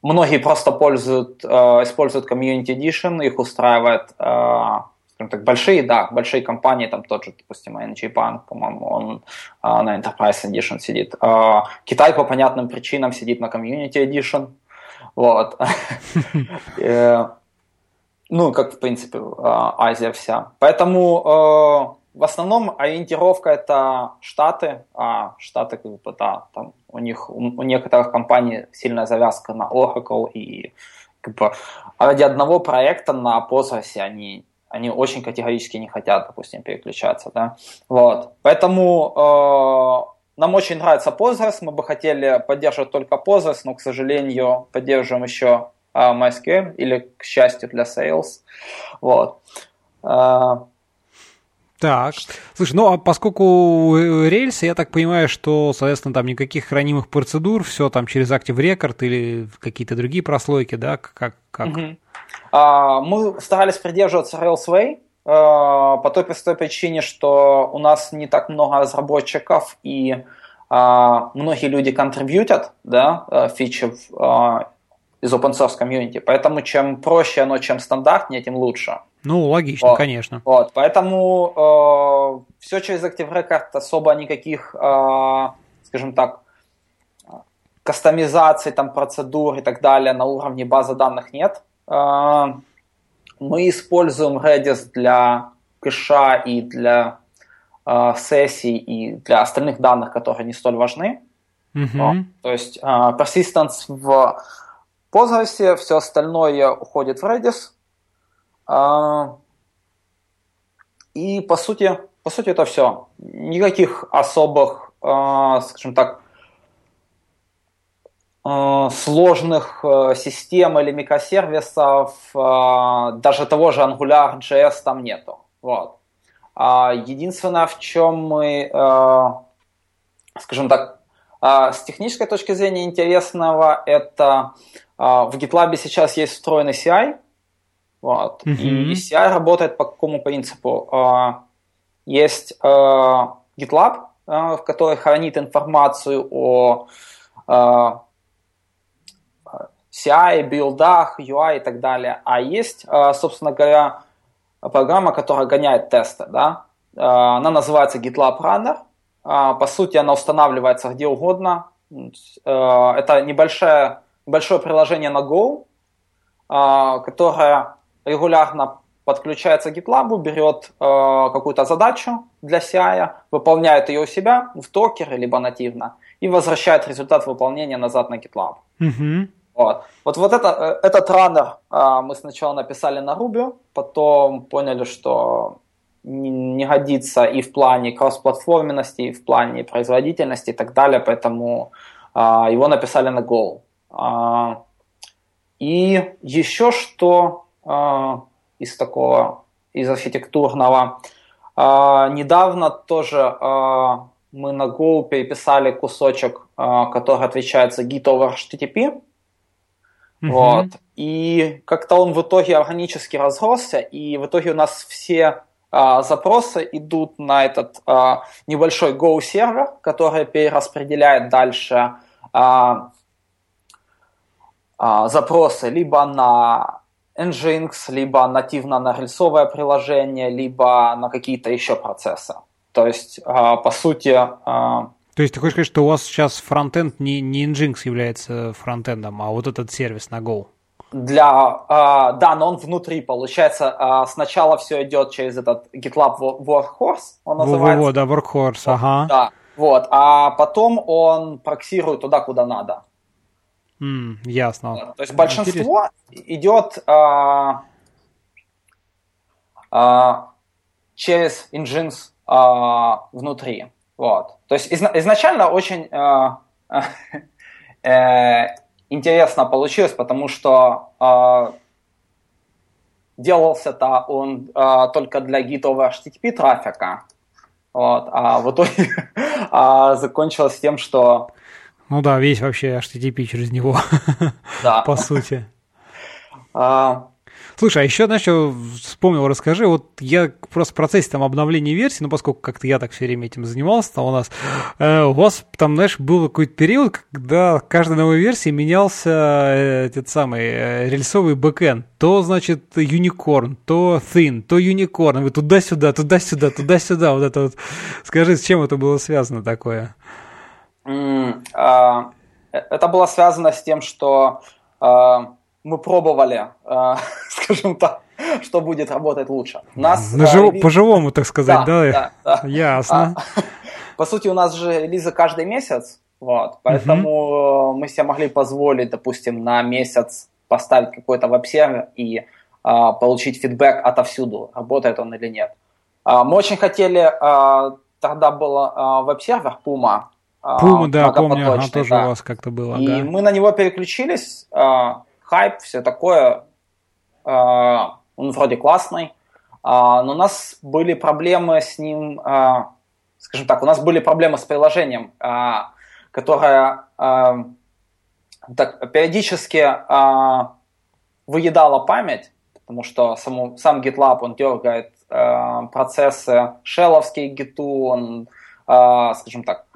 многие просто пользуют, используют Community Edition, их устраивает скажем так, большие, да, большие компании, там тот же, допустим, NG Bank, по-моему, он на Enterprise Edition сидит. Китай по понятным причинам сидит на Community Edition. Вот. [LAUGHS] Ну, как, в принципе, а, Азия вся. Поэтому э, в основном ориентировка это Штаты, а Штаты, как бы, да, там у них, у, некоторых компаний сильная завязка на Oracle, и как бы ради одного проекта на Postgres они, они очень категорически не хотят, допустим, переключаться, да, вот. Поэтому э, нам очень нравится Postgres, мы бы хотели поддерживать только Postgres, но, к сожалению, поддерживаем еще MySQL или, к счастью, для Sales. Вот. А, так, слушай, ну а поскольку рельсы, я так понимаю, что, соответственно, там никаких хранимых процедур, все там через Active Record или какие-то другие прослойки, да, как? как? Угу. А, мы старались придерживаться Railsway а, по той простой причине, что у нас не так много разработчиков и а, многие люди контрибьютят, да, фичи в из open source комьюнити. Поэтому чем проще оно, чем стандартнее, тем лучше. Ну, логично, вот. конечно. Вот, поэтому э, все через Active Record особо никаких, э, скажем так, кастомизаций, там, процедур и так далее на уровне базы данных нет. Э, мы используем Redis для кэша и для э, сессий и для остальных данных, которые не столь важны. Mm-hmm. Вот. То есть э, persistence в Postgres, все остальное уходит в Redis. А, и по сути, по сути это все. Никаких особых, а, скажем так, а, сложных систем или микросервисов, даже того же Angular.js там нету. Вот. Единственное, в чем мы, скажем так, с технической точки зрения интересного, это а, в GitLab сейчас есть встроенный CI, вот, mm-hmm. и CI работает по какому принципу? А, есть а, GitLab, в который хранит информацию о CI, билдах, UI и так далее. А есть, собственно говоря, программа, которая гоняет тесты. Да? Она называется GitLab Runner. По сути, она устанавливается где угодно. Это небольшая большое приложение на Go, а, которое регулярно подключается к GitLab, берет а, какую-то задачу для CI, выполняет ее у себя в докере, либо нативно, и возвращает результат выполнения назад на GitLab. Mm-hmm. Вот. Вот, вот это, этот раннер а, мы сначала написали на Ruby, потом поняли, что не, годится и в плане кроссплатформенности, и в плане производительности и так далее, поэтому его написали на Go. А, и еще что а, из такого, из архитектурного, а, недавно тоже мы на Go переписали кусочек, который отвечает за Git over HTTP. Mm-hmm. Вот. И как-то он в итоге органически разросся, и в итоге у нас все а, запросы идут на этот а, небольшой Go сервер, который перераспределяет дальше а, запросы либо на Nginx, либо нативно на рельсовое приложение, либо на какие-то еще процессы. То есть, по сути... То есть ты хочешь сказать, что у вас сейчас фронтенд не, не Nginx является фронтендом, а вот этот сервис на Go? Для, да, но он внутри, получается, сначала все идет через этот GitLab Workhorse, он называется. Во-во-во, да, Workhorse, ага. Да, вот, а потом он проксирует туда, куда надо. Mm, ясно. То есть большинство Интересно. идет а, а, через Nginx а, внутри. Вот. То есть из, изначально очень а, [LAUGHS] э, интересно получилось, потому что а, делался-то он а, только для гитового HTTP трафика. Вот, а в итоге [LAUGHS] а, закончилось тем, что... Ну да, весь вообще HTTP через него, [LAUGHS] да. по сути. А, Слушай, а еще, знаешь, что вспомнил, расскажи, вот я просто в процессе там обновления версии, ну, поскольку как-то я так все время этим занимался, там у нас, э, у вас там, знаешь, был какой-то период, когда каждой новой версии менялся э, этот самый э, рельсовый бэкэнд. То, значит, Unicorn, то Thin, то Unicorn, вы туда-сюда, туда-сюда, туда-сюда, вот это вот. Скажи, с чем это было связано такое? Mm, uh, это было связано с тем, что uh, мы пробовали, э, [LAUGHS] скажем так, что будет работать лучше. Нас, На жив... релиз... По-живому, так сказать, да? Да, да. [LAUGHS] Ясно. А, [LAUGHS] по сути, у нас же релизы каждый месяц, вот, поэтому угу. мы себе могли позволить, допустим, на месяц поставить какой-то веб-сервер и а, получить фидбэк отовсюду, работает он или нет. А, мы очень хотели, а, тогда был а, веб-сервер Puma. Puma, да, помню, ага, тоже да. у вас как-то было. И ага. мы на него переключились, а, хайп, все такое. А, он вроде классный, а, но у нас были проблемы с ним, а, скажем так, у нас были проблемы с приложением, которое так, периодически выедало память, потому что саму, сам GitLab, он дергает процессы шелловские гиту, он, скажем так,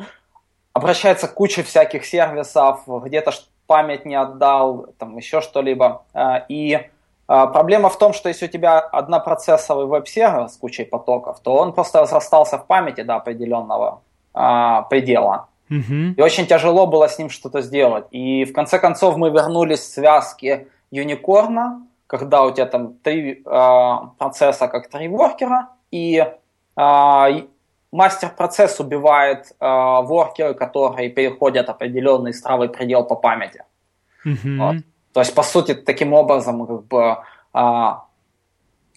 обращается к куче всяких сервисов, где-то память не отдал, там еще что-либо. А, и а, проблема в том, что если у тебя однопроцессовый веб-сервер с кучей потоков, то он просто разрастался в памяти до определенного а, предела. И очень тяжело было с ним что-то сделать. И в конце концов мы вернулись к связке юникорна, когда у тебя там три э, процесса как три воркера, и э, мастер-процесс убивает э, воркеры, которые переходят определенный стравый предел по памяти. Mm-hmm. Вот. То есть, по сути, таким образом как бы э,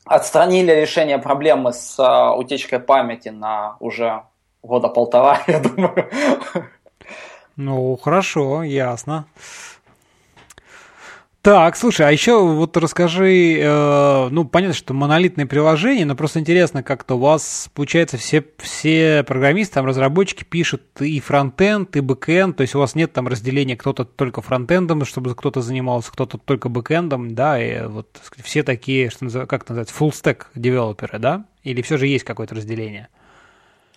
отстранили решение проблемы с э, утечкой памяти на уже года полтора, [LAUGHS] я думаю. Ну, хорошо, ясно. Так, слушай, а еще вот расскажи, э, ну, понятно, что монолитные приложения, но просто интересно, как-то у вас, получается, все, все программисты, там, разработчики пишут и фронтенд, и бэкенд, то есть у вас нет там разделения, кто-то только фронтендом, чтобы кто-то занимался, кто-то только бэкендом, да, и вот все такие, что как это называется, full stack девелоперы, да? Или все же есть какое-то разделение?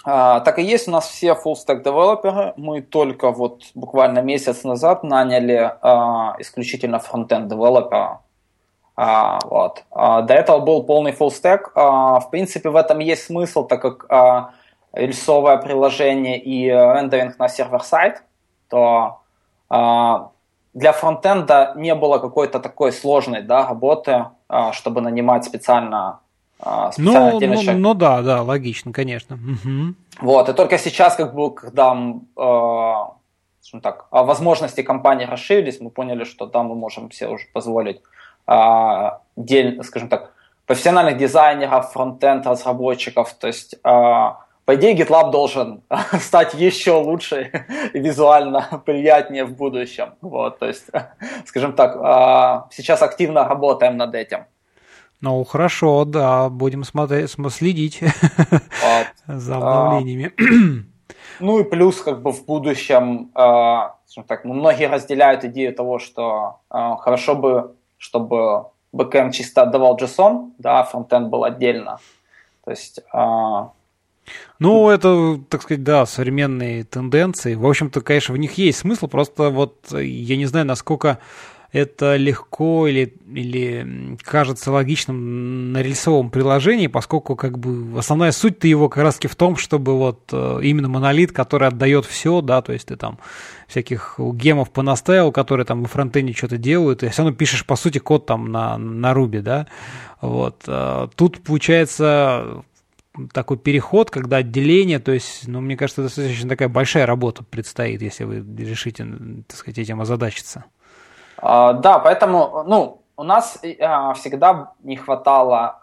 А, так и есть, у нас все full stack девелоперы. Мы только вот буквально месяц назад наняли а, исключительно фронтенд девелопера. А, вот. А, до этого был полный full stack. А, в принципе, в этом есть смысл, так как а, рельсовое приложение и рендеринг на сервер-сайт, то а, для фронтенда не было какой-то такой сложной да, работы, а, чтобы нанимать специально а, ну, ну, ну да, да, логично, конечно. Угу. Вот, и только сейчас, как бы, когда э, так, возможности компании расширились, мы поняли, что да, мы можем себе уже позволить э, дель, скажем так, профессиональных дизайнеров, фронтенд разработчиков, то есть э, по идее, GitLab должен [LAUGHS] стать еще лучше [LAUGHS] и визуально [LAUGHS] приятнее в будущем. Вот, то есть, скажем так, сейчас активно работаем над этим. Ну, хорошо, да, будем смотреть, следить вот. [LAUGHS] за обновлениями. [CLEARS THROAT] Ну и плюс, как бы в будущем, э, так, ну, многие разделяют идею того, что э, хорошо бы, чтобы бэкэнд чисто отдавал JSON, да, а фронтенд был отдельно. То есть... Э, ну, это, так сказать, да, современные тенденции. В общем-то, конечно, в них есть смысл, просто вот я не знаю, насколько это легко или, или кажется логичным на рельсовом приложении, поскольку как бы основная суть-то его как раз в том, чтобы вот э, именно монолит, который отдает все, да, то есть ты там всяких гемов понаставил, которые там во фронтене что-то делают, и все равно пишешь, по сути, код там на, на Ruby, да, вот. Э, тут получается такой переход, когда отделение, то есть, ну, мне кажется, достаточно такая большая работа предстоит, если вы решите, так сказать, этим озадачиться. А, да, поэтому, ну, у нас э, всегда не хватало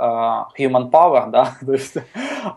э, human power, да, [LAUGHS] то есть,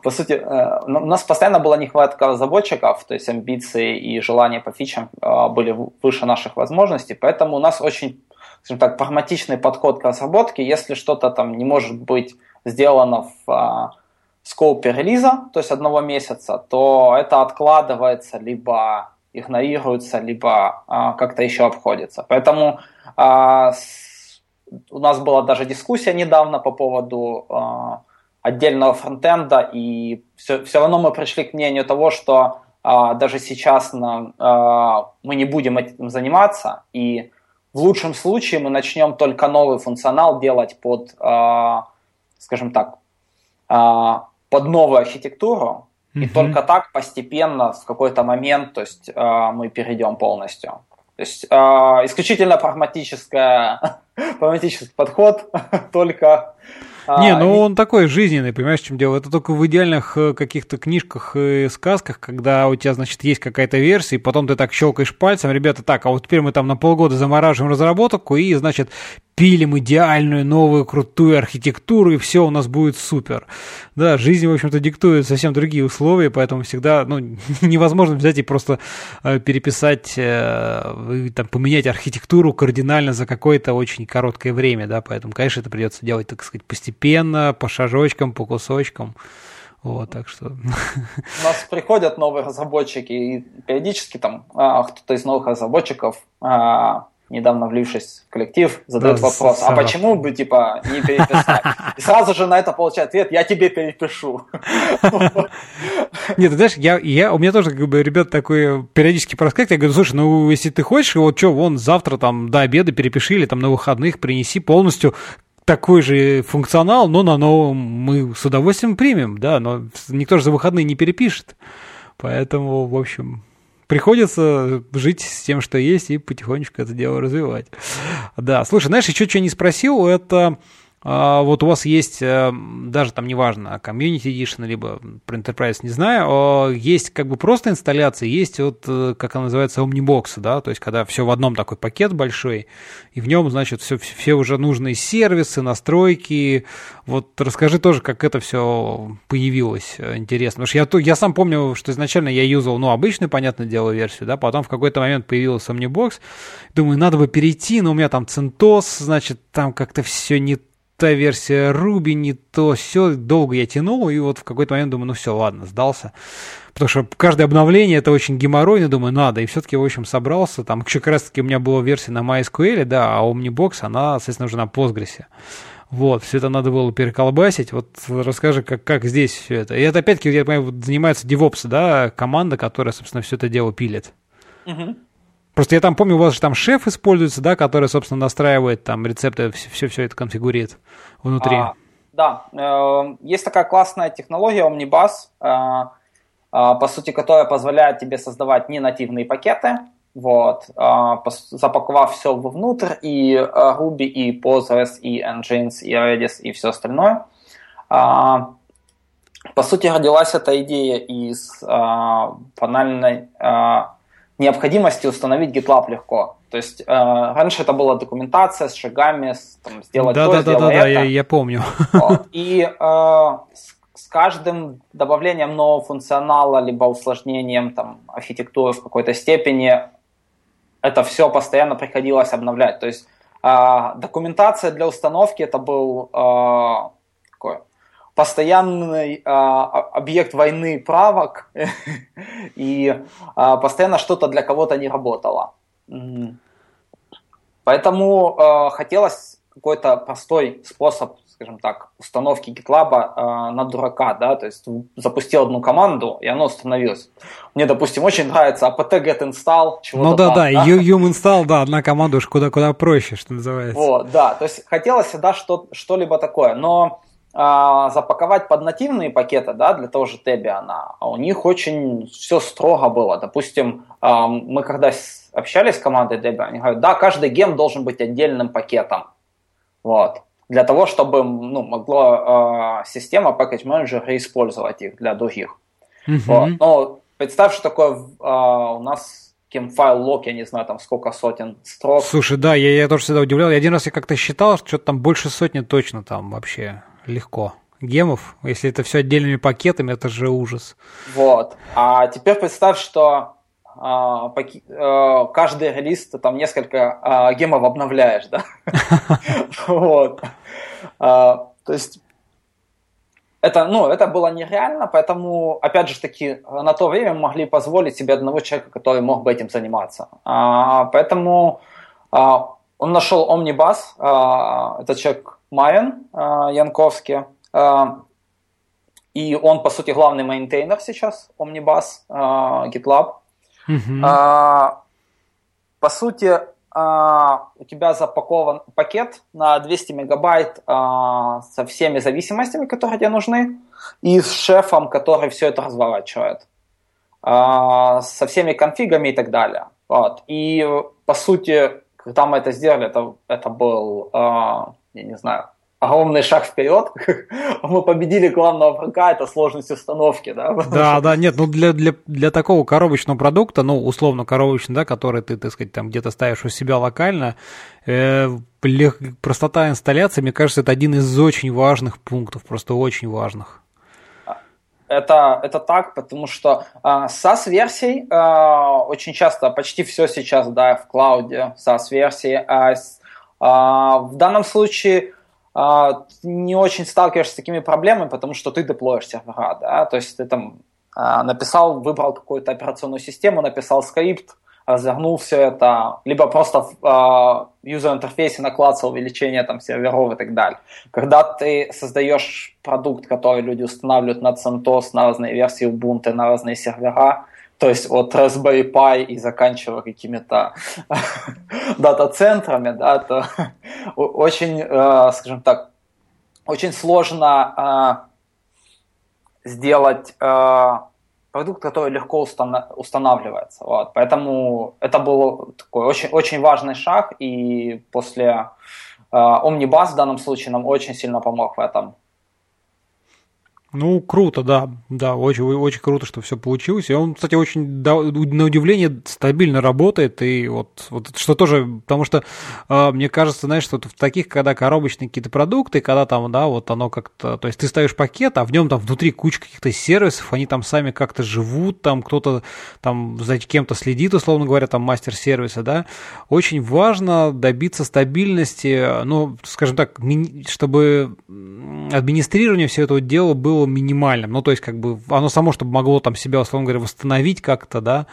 по сути, э, у нас постоянно была нехватка разработчиков, то есть амбиции и желания по фичам э, были выше наших возможностей, поэтому у нас очень, скажем так, прагматичный подход к разработке, если что-то там не может быть сделано в э, скопе релиза, то есть одного месяца, то это откладывается, либо игнорируется, либо а, как-то еще обходится. Поэтому а, с, у нас была даже дискуссия недавно по поводу а, отдельного фронтенда, и все, все равно мы пришли к мнению того, что а, даже сейчас на, а, мы не будем этим заниматься, и в лучшем случае мы начнем только новый функционал делать под, а, скажем так, а, под новую архитектуру, и только так постепенно в какой-то момент, то есть э, мы перейдем полностью. То есть э, исключительно прагматическая, [LAUGHS] прагматический подход, [LAUGHS] только а, не, ну он такой жизненный, понимаешь, в чем дело? Это только в идеальных э, каких-то книжках и сказках, когда у тебя, значит, есть какая-то версия, и потом ты так щелкаешь пальцем, ребята, так, а вот теперь мы там на полгода замораживаем разработку, и, значит, пилим идеальную, новую, крутую архитектуру, и все у нас будет супер. Да, жизнь, в общем-то, диктует совсем другие условия, поэтому всегда, ну, [LAUGHS] невозможно взять и просто э, переписать, э, там, поменять архитектуру кардинально за какое-то очень короткое время, да, поэтому, конечно, это придется делать, так сказать, постепенно, по шажочкам, по кусочкам. Вот, так что... [LAUGHS] У нас приходят новые разработчики, и периодически там а, кто-то из новых разработчиков а, недавно влившись в коллектив, задает да, вопрос, а почему бы, типа, не переписать? И сразу же на это получает ответ, я тебе перепишу. [LAUGHS] Нет, ты знаешь, я, я, у меня тоже, как бы, ребят, такой периодически проскакивает, я говорю, слушай, ну, если ты хочешь, вот что, вон, завтра там до обеда перепиши, или там на выходных принеси полностью такой же функционал, но на новом мы с удовольствием примем, да, но никто же за выходные не перепишет. Поэтому, в общем, приходится жить с тем, что есть, и потихонечку это дело развивать. Да, слушай, знаешь, еще что не спросил, это вот у вас есть, э, даже там неважно, Community Edition, либо про Enterprise, не знаю, а, есть как бы просто инсталляции, есть вот, э, как она называется, Omnibox, да, то есть когда все в одном такой пакет большой, и в нем, значит, все, все уже нужные сервисы, настройки. Вот расскажи тоже, как это все появилось, э, интересно. Потому что я, я сам помню, что изначально я юзал, ну, обычную, понятное дело, версию, да, потом в какой-то момент появился Omnibox, думаю, надо бы перейти, но у меня там CentOS, значит, там как-то все не та версия Ruby, не то все. Долго я тянул, и вот в какой-то момент думаю, ну все, ладно, сдался. Потому что каждое обновление это очень геморройно, думаю, надо. И все-таки, в общем, собрался. Там еще как раз-таки у меня была версия на MySQL, да, а Omnibox, она, соответственно, уже на Postgres. Вот, все это надо было переколбасить. Вот расскажи, как, как здесь все это. И это опять-таки, я понимаю, занимается DevOps, да, команда, которая, собственно, все это дело пилит. Угу. Просто я там помню, у вас же там шеф используется, да, который, собственно, настраивает там рецепты, все, все это конфигурирует внутри. А, да, э, есть такая классная технология Omnibus, э, э, по сути, которая позволяет тебе создавать ненативные пакеты, вот, э, запаковав все вовнутрь, и Ruby, и Postgres, и Nginx, и Redis, и все остальное. По сути, родилась эта идея из банальной необходимости установить GitLab легко. То есть э, раньше это была документация с шагами, с, там, сделать да, то, да, сделать да, это. Да, я, я помню. Вот. [LAUGHS] И э, с, с каждым добавлением нового функционала, либо усложнением там, архитектуры в какой-то степени, это все постоянно приходилось обновлять. То есть э, документация для установки это был э, такой постоянный а, объект войны правок, [LAUGHS] и а, постоянно что-то для кого-то не работало. Поэтому а, хотелось какой-то простой способ, скажем так, установки GitLab а, на дурака, да, то есть запустил одну команду, и оно установилось. Мне, допустим, очень нравится apt get install, чего-то Ну да, там, да, да, yum install, да, одна команда уж куда-куда проще, что называется. Вот, да, то есть хотелось всегда что- что-либо такое, но а, запаковать под нативные пакеты, да, для того же Debian, а у них очень все строго было. Допустим, а, мы когда общались с командой Debian, они говорят, да, каждый гем должен быть отдельным пакетом. Вот. Для того, чтобы ну, могла э, система Package Manager использовать их для других. Mm-hmm. Вот. Но представь, что такое э, у нас файл лог, я не знаю, там сколько сотен строк. Слушай, да, я, я тоже всегда удивлял. Я один раз я как-то считал, что что-то там больше сотни точно там вообще легко. Гемов, если это все отдельными пакетами, это же ужас. Вот. А теперь представь, что а, а, каждый релиз ты там несколько а, гемов обновляешь, да? [LAUGHS] Вот. А, то есть это, ну, это было нереально, поэтому, опять же таки, на то время могли позволить себе одного человека, который мог бы этим заниматься. Поэтому он нашел Omnibus, а, это человек Майен а, Янковский, а, и он, по сути, главный maintainer сейчас Omnibus, а, GitLab. Mm-hmm. По сути, у тебя запакован пакет на 200 мегабайт со всеми зависимостями, которые тебе нужны, и с Chef ом, который все это разворачивает, со всеми конфигами и так далее. Вот. И, по сути, когда мы это сделали, это, это был, я не знаю, огромный шаг вперед. [LAUGHS] Мы победили главного врага, это сложность установки, да? Да, да, нет, ну для, для, для такого коробочного продукта, ну, условно коробочный, да, который ты, так сказать, там где-то ставишь у себя локально, э, простота инсталляции, мне кажется, это один из очень важных пунктов, просто очень важных. Это, это так, потому что э, SaaS-версий э, очень часто, почти все сейчас, да, в клауде SaaS-версии. Э, э, в данном случае а, не очень сталкиваешься с такими проблемами, потому что ты деплоишь сервера, да, то есть ты там а, написал, выбрал какую-то операционную систему, написал скрипт, развернул все это, либо просто в юзер-интерфейсе наклацал увеличение там серверов и так далее. Когда ты создаешь продукт, который люди устанавливают на CentOS, на разные версии Ubuntu, на разные сервера, то есть от Raspberry Pi и заканчивая какими-то [LAUGHS] дата-центрами, да, то [LAUGHS] очень, э, скажем так, очень сложно э, сделать э, продукт, который легко устанавливается. Вот. Поэтому это был такой очень, очень важный шаг, и после Omnibus в данном случае нам очень сильно помог в этом. Ну, круто, да, да, очень, очень круто, что все получилось. И он, кстати, очень, на удивление, стабильно работает. И вот, вот что тоже, потому что э, мне кажется, знаешь, что в таких, когда коробочные какие-то продукты, когда там, да, вот оно как-то, то есть ты ставишь пакет, а в нем там внутри куча каких-то сервисов, они там сами как-то живут, там кто-то там за кем-то следит, условно говоря, там мастер сервиса, да. Очень важно добиться стабильности, ну, скажем так, чтобы администрирование всего этого дела было было минимальным. Ну, то есть, как бы, оно само, чтобы могло там себя, условно говоря, восстановить как-то, да.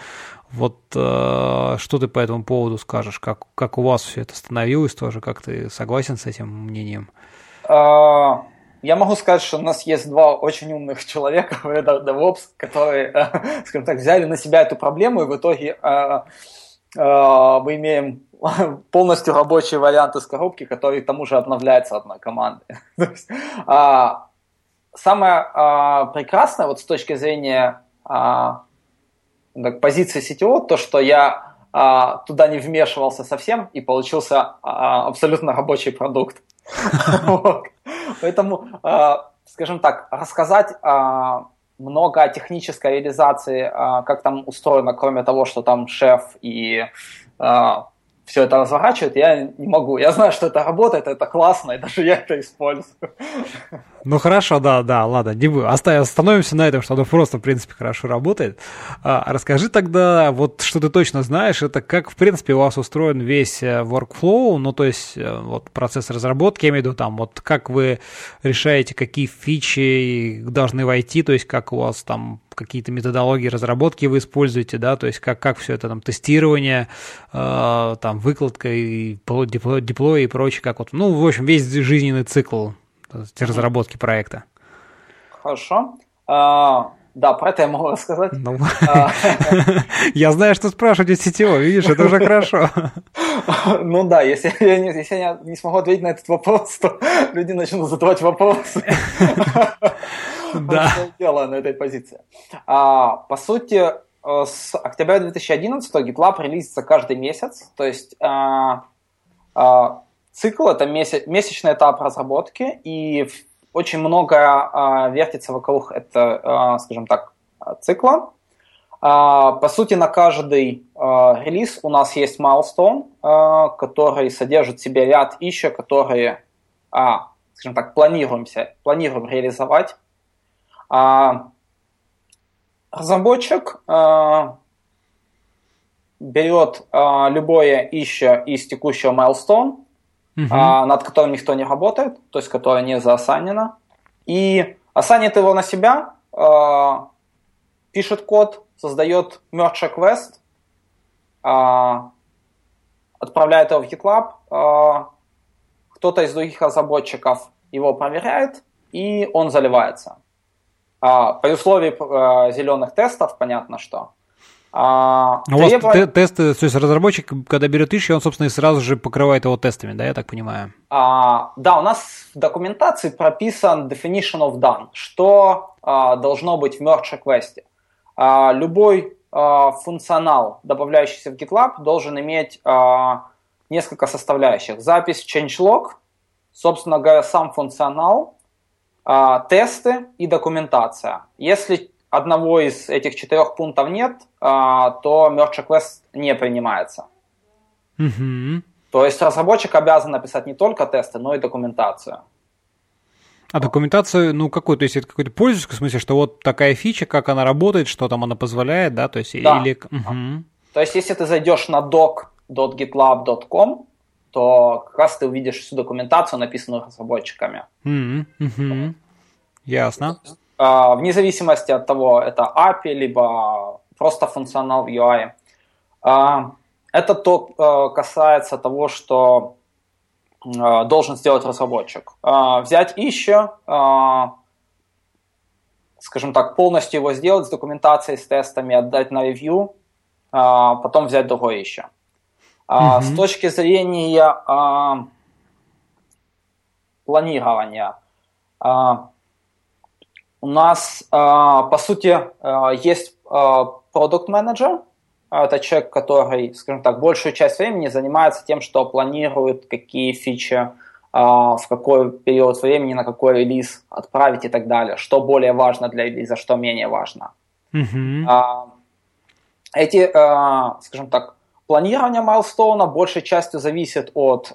Вот э, что ты по этому поводу скажешь? Как, как у вас все это становилось тоже? Как ты согласен с этим мнением? А, я могу сказать, что у нас есть два очень умных человека [LAUGHS] в DevOps, которые, э, скажем так, взяли на себя эту проблему, и в итоге э, мы имеем [LAUGHS] полностью рабочий вариант из коробки, который к тому же обновляется одной командой. [LAUGHS] самое а, прекрасное вот с точки зрения а, позиции CTO, то, что я а, туда не вмешивался совсем и получился а, абсолютно рабочий продукт. [LAUGHS] Поэтому, а, скажем так, рассказать а, много о технической реализации, как там устроено, кроме того, что там шеф и все это разворачивает, я не могу. Я знаю, что это работает, это классно, и даже я это использую. Ну хорошо, да, да, ладно, не будем. Остановимся на этом, что оно просто, в принципе, хорошо работает. А, расскажи тогда, вот что ты точно знаешь, это как, в принципе, у вас устроен весь э, workflow, ну то есть э, вот процесс разработки, я имею в виду там, вот как вы решаете, какие фичи должны войти, то есть как у вас там какие-то методологии разработки вы используете, да, то есть как, как все это там тестирование, э, там выкладка и деплой, деплой и прочее, как вот, ну, в общем, весь жизненный цикл разработки проекта. Хорошо. А, да, про это я могу рассказать. Ну, а. [LAUGHS] я знаю, что спрашивать у сетевого, видишь, это уже хорошо. [LAUGHS] ну да, если я, не, если я не смогу ответить на этот вопрос, то люди начнут задавать вопросы. [LAUGHS] да. дело на этой позиции. А, по сути, э, с октября 2011 GitLab релизится каждый месяц, то есть а, цикл это месячный этап разработки, и очень много а, вертится вокруг это, а, скажем так, цикла. По сути, на каждый релиз у нас есть milestone, который содержит в себе ряд еще, которые, скажем так, планируемся, планируем реализовать. Разработчик берет любое еще из текущего milestone, угу. над которым никто не работает, то есть которое не заосанено, и осанит его на себя, пишет код, создает merge request, а, отправляет его в GitLab, а, кто-то из других разработчиков его проверяет, и он заливается. А, при условии зеленых тестов, понятно, что. А, у вас требов... тесты, то есть разработчик, когда берет issue, он, собственно, и сразу же покрывает его тестами, да, я так понимаю? А, да, у нас в документации прописан definition of done, что а, должно быть в merge request. А, любой а, функционал, добавляющийся в GitLab, должен иметь а, несколько составляющих. Запись changelog, собственно говоря, сам функционал, тесты и документация. Если одного из этих четырех пунктов нет, то merge request не принимается. Mm-hmm. То есть разработчик обязан написать не только тесты, но и документацию. А документацию, ну, какой, то есть это какой-то пользовательский в смысле, что вот такая фича, как она работает, что там она позволяет, да, то есть да. или... Угу. То есть если ты зайдешь на doc.gitlab.com, то как раз ты увидишь всю документацию, написанную разработчиками. Mm-hmm. Mm-hmm. Ясно. А, вне зависимости от того, это API, либо просто функционал в UI. А, это то а, касается того, что Э, должен сделать разработчик. Э, взять еще, э, скажем так, полностью его сделать с документацией, с тестами, отдать на ревью, потом взять другое еще. Mm-hmm. С точки зрения планирования, у нас, по сути, есть продукт менеджер а, это человек, который, скажем так, большую часть времени занимается тем, что планирует, какие фичи а, в какой период времени, на какой релиз отправить и так далее, что более важно для релиза, что менее важно. Mm-hmm. Эти, скажем так, планирование майлстоуна большей частью зависит от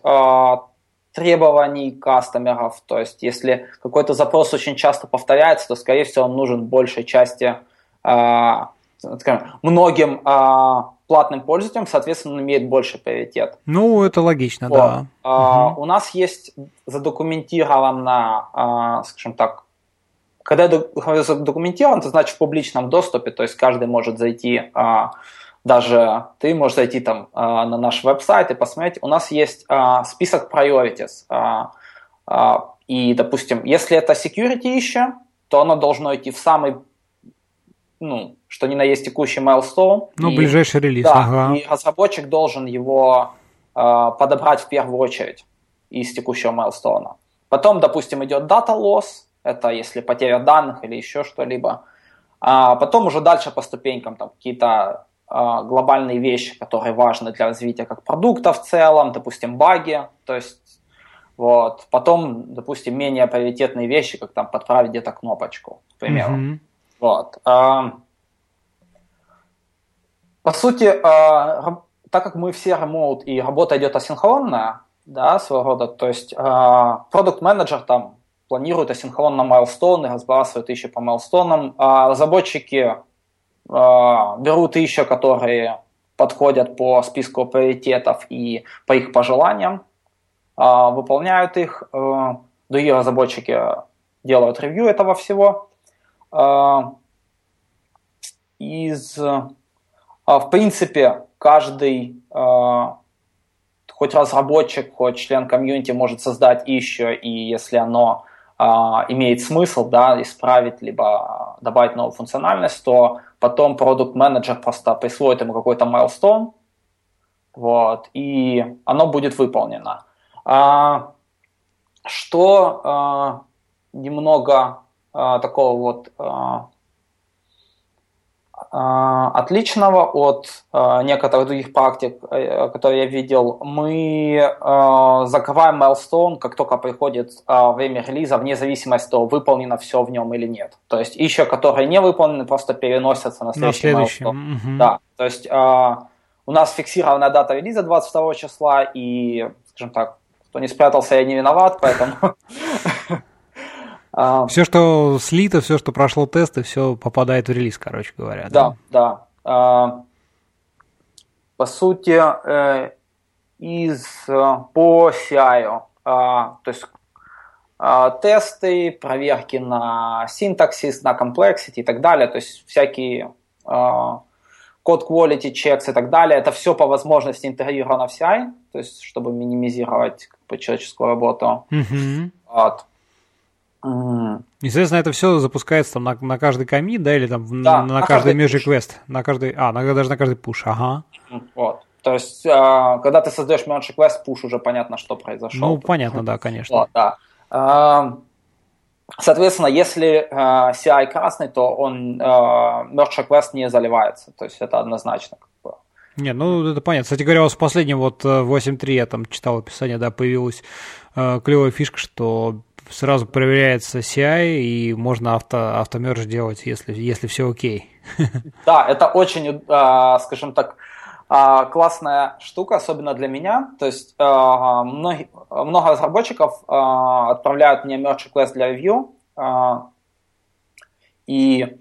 требований кастомеров. То есть, если какой-то запрос очень часто повторяется, то, скорее всего, он нужен большей части скажем, многим а, платным пользователям, соответственно, он имеет больше приоритет. Ну, это логично, вот. да. А, угу. У нас есть задокументировано, а, скажем так, когда задокументирован, это значит в публичном доступе, то есть каждый может зайти, а, даже ты можешь зайти там а, на наш веб-сайт и посмотреть. У нас есть а, список priorities. А, и, допустим, если это security issue, то оно должно идти в самый ну, что ни на есть текущий milestone. Ну, и, ближайший релиз. Да, ага. и разработчик должен его э, подобрать в первую очередь из текущего milestone. Потом, допустим, идет data loss, это если потеря данных или еще что-либо. А потом уже дальше по ступенькам там какие-то глобальные вещи, которые важны для развития как продукта в целом, допустим, баги, то есть вот. Потом, допустим, менее приоритетные вещи, как там подправить где-то кнопочку, к примеру. Mm-hmm. Вот. А, по сути, а, так как мы все ремоут и работа идет асинхронная, да, своего рода, то есть продукт менеджер там планирует асинхронно майлстоуны, разбрасывает еще по майлстонам, а разработчики берут еще, которые подходят по списку приоритетов и по их пожеланиям, выполняют их, другие разработчики делают ревью этого всего, а, из, а, в принципе, каждый а, хоть разработчик, хоть член комьюнити может создать еще, и если оно имеет смысл, да, исправить, либо добавить новую функциональность, то потом продукт менеджер просто присвоит ему какой-то milestone, вот, и оно будет выполнено. Что немного а, такого вот а, отличного от некоторых других практик, которые я видел, мы закрываем milestone, как только приходит время релиза, вне зависимости от того, выполнено все в нем или нет. То есть еще которые не выполнены, просто переносятся на следующий, на следующий. milestone. Угу. Да, то есть у нас фиксирована дата релиза 22 числа, и, скажем так, кто не спрятался, я не виноват, поэтому... [LAUGHS] Все, что слито, все, что прошло тесты, все попадает в релиз, короче говоря. Да, да. А, по сути, э, из э, по CI, а, то есть а, тесты, проверки на синтаксис, на complexity и так далее, то есть всякие код quality checks и так далее, это все по возможности интегрировано в CI, то есть чтобы минимизировать как бы, человеческую работу. Mm-hmm. Вот. И, соответственно, это все запускается там на, на каждый комит, да, или там да, на, на каждый межи квест, на каждый, а, на, даже на каждый пуш, ага. Вот. То есть, а, когда ты создаешь merge квест, пуш уже понятно, что произошло. Ну, понятно, да, конечно. Вот, да. А, соответственно, если э, CI красный, то он э, merge request не заливается. То есть это однозначно. Как бы. Не, ну это понятно. Кстати говоря, у вас в последнем вот 8.3 я там читал описание, да, появилась э, клевая фишка, что сразу проверяется CI, и можно авто, автомерж делать, если, если все окей. [LAUGHS] Да, это очень, а, скажем так, а, классная штука, особенно для меня. То есть а, многие, много разработчиков отправляют мне merge request для review, и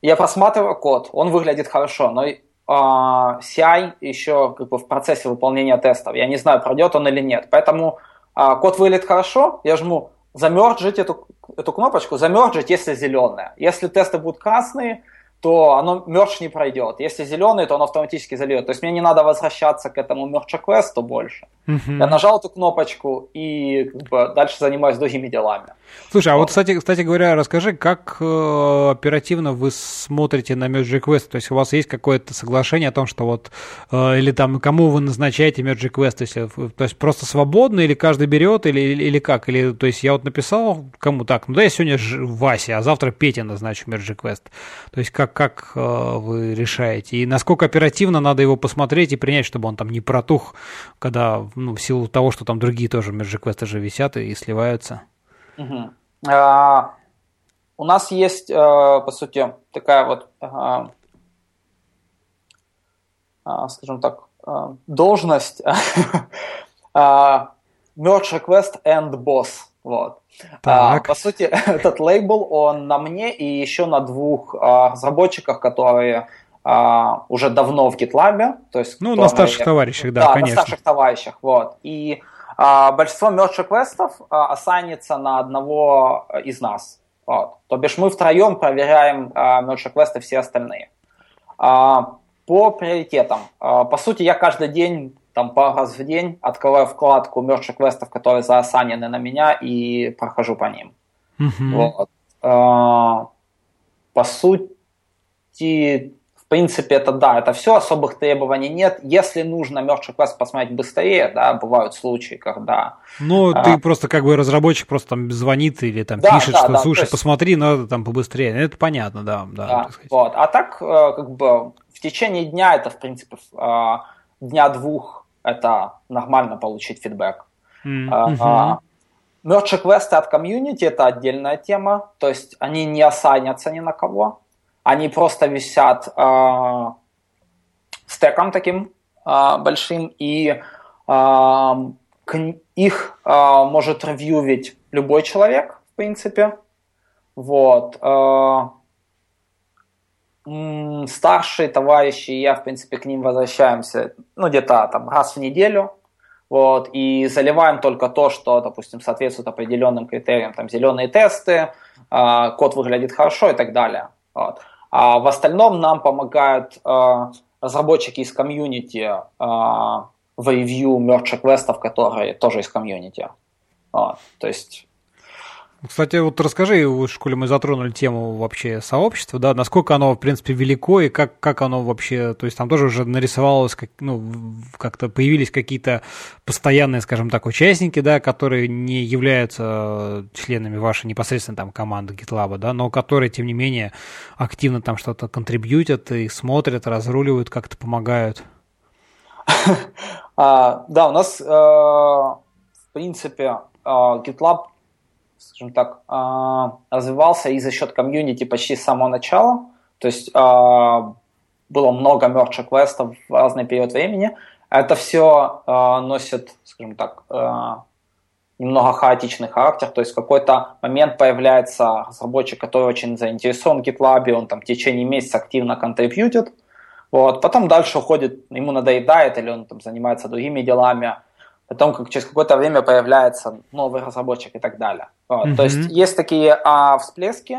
я просматриваю код, он выглядит хорошо, но CI еще как бы в процессе выполнения тестов. Я не знаю, пройдет он или нет. Поэтому код выглядит хорошо, я жму замерджить эту, эту кнопочку, замерджить, если зеленая. Если тесты будут красные, то оно мерч не пройдет. Если зеленый, то он автоматически зальет. То есть мне не надо возвращаться к этому мерча квесту больше. Uh-huh. Я нажал эту кнопочку и как бы, дальше занимаюсь другими делами. Слушай, а вот, кстати, кстати говоря, расскажи, как э, оперативно вы смотрите на Merge Request? То есть у вас есть какое-то соглашение о том, что вот, э, или там, кому вы назначаете Merge Request? Если, то есть просто свободно, или каждый берет, или, или, или как? Или, то есть я вот написал кому так, ну да, я сегодня Вася, а завтра Петя назначу Merge Request. То есть как, как э, вы решаете? И насколько оперативно надо его посмотреть и принять, чтобы он там не протух, когда, ну, в силу того, что там другие тоже Merge Request же висят и сливаются? Угу. А, у нас есть, а, по сути, такая вот, а, скажем так, должность [LAUGHS] Merge Request and Boss. Вот. А, по сути, [LAUGHS] этот лейбл, он на мне и еще на двух разработчиках, которые уже давно в GitLab. То есть, ну, на старших товарищах, да, да конечно. на старших товарищах, вот. И большинство merge квестов а, ассайнится на одного из нас. Вот. То бишь мы втроем проверяем а, merge квесты все остальные. По приоритетам. По сути, я каждый день, там пару раз в день, открываю вкладку merge квестов, которые заосанены на меня, и прохожу по ним. Mm-hmm. Вот. По сути, принципе, это да, это все, особых требований нет. Если нужно Merge Request посмотреть быстрее, да, бывают случаи, когда... Ну, а, ты просто как бы разработчик просто там звонит или там да, пишет, да, что, да, слушай, есть... посмотри, надо там побыстрее. Это понятно, да. Да, да вот. А так, э, как бы, в течение дня это, в принципе, э, дня-двух это нормально получить фидбэк. Mm-hmm. Merge Request от комьюнити это отдельная тема, то есть они не осанятся ни на кого они просто висят э, стеком таким э, большим, и э, их э, может ревьювить любой человек, в принципе. Вот. Э, старшие товарищи, я, в принципе, к ним возвращаемся, ну, где-то там раз в неделю, вот, и заливаем только то, что, допустим, соответствует определенным критериям, там, зеленые тесты, э, код выглядит хорошо и так далее. Вот. А в остальном нам помогают э, разработчики из комьюнити в ревью мерча квестов, которые тоже из комьюнити. Вот. То есть Кстати, вот расскажи, в школе мы затронули тему вообще сообщества, да, насколько оно, в принципе, велико и как, как оно вообще, то есть там тоже уже нарисовалось, как, ну, как-то появились какие-то постоянные, скажем так, участники, да, которые не являются членами вашей непосредственно там команды GitLab, да, но которые, тем не менее, активно там что-то контрибьютят и смотрят, разруливают, как-то помогают. [LAUGHS] А, да, у нас, э, в принципе, э, GitLab скажем так, а, развивался и за счет комьюнити почти с самого начала. То есть а, было много мерча квестов в разный период времени. Это все а, носит, скажем так, немного хаотичный характер, то есть в какой-то момент появляется разработчик, который очень заинтересован в GitLab, он там в течение месяца активно контрибьютит, вот, потом дальше уходит, ему надоедает, или он там занимается другими делами, потом как через какое-то время появляется новый разработчик и так далее. Вот. Mm-hmm. То есть есть такие а, всплески.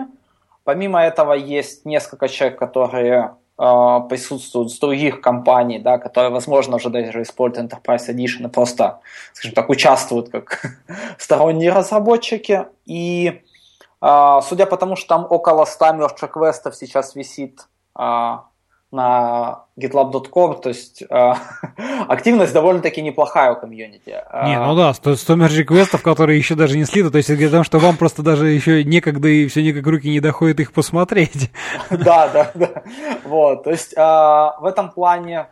Помимо этого есть несколько человек, которые а, присутствуют с других компаний, да, которые, возможно, уже даже используют Enterprise Edition и просто, скажем так, участвуют как [LAUGHS] сторонние разработчики. И а, судя по тому, что там около 100 мертвых квестов сейчас висит а, на gitlab.com, то есть э, [LAUGHS] активность довольно-таки неплохая у комьюнити. Не, ну да, 100, 100 merge квестов, которые еще даже не слиты, то есть это потому, что вам просто даже еще некогда и все никак руки не доходят их посмотреть. [LAUGHS] Да, да, да. Вот, то есть э, в этом плане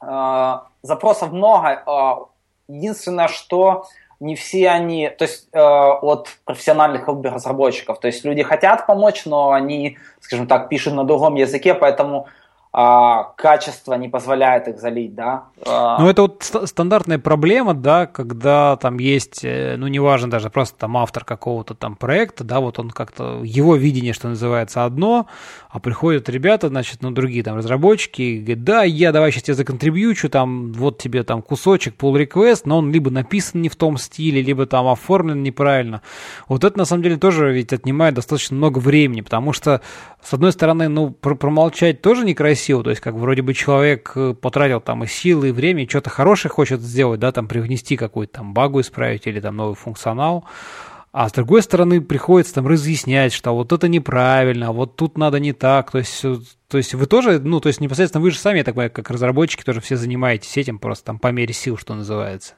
э, запросов много. Единственное, что не все они, то есть э, от профессиональных разработчиков, то есть люди хотят помочь, но они, скажем так, пишут на другом языке, поэтому а, качество не позволяет их залить, да. А. Ну, это вот стандартная проблема, да, когда там есть, э, ну, неважно даже, просто там автор какого-то там проекта, да, вот он как-то, его видение, что называется, одно, а приходят ребята, значит, ну, другие там разработчики, и говорят, да, я давай сейчас тебе законтрибьючу, там, вот тебе там кусочек, pull request, но он либо написан не в том стиле, либо там оформлен неправильно. Вот это, на самом деле, тоже ведь отнимает достаточно много времени, потому что, с одной стороны, ну, промолчать тоже некрасиво, сил, то есть как вроде бы человек э, потратил там и силы, и время, и что-то хорошее хочет сделать, да, там привнести какую-то там багу исправить или там новый функционал, а с другой стороны приходится там разъяснять, что вот это неправильно, а вот тут надо не так, то есть, то есть вы тоже, ну, то есть непосредственно вы же сами, я так понимаю, как разработчики тоже все занимаетесь этим просто там по мере сил, что называется.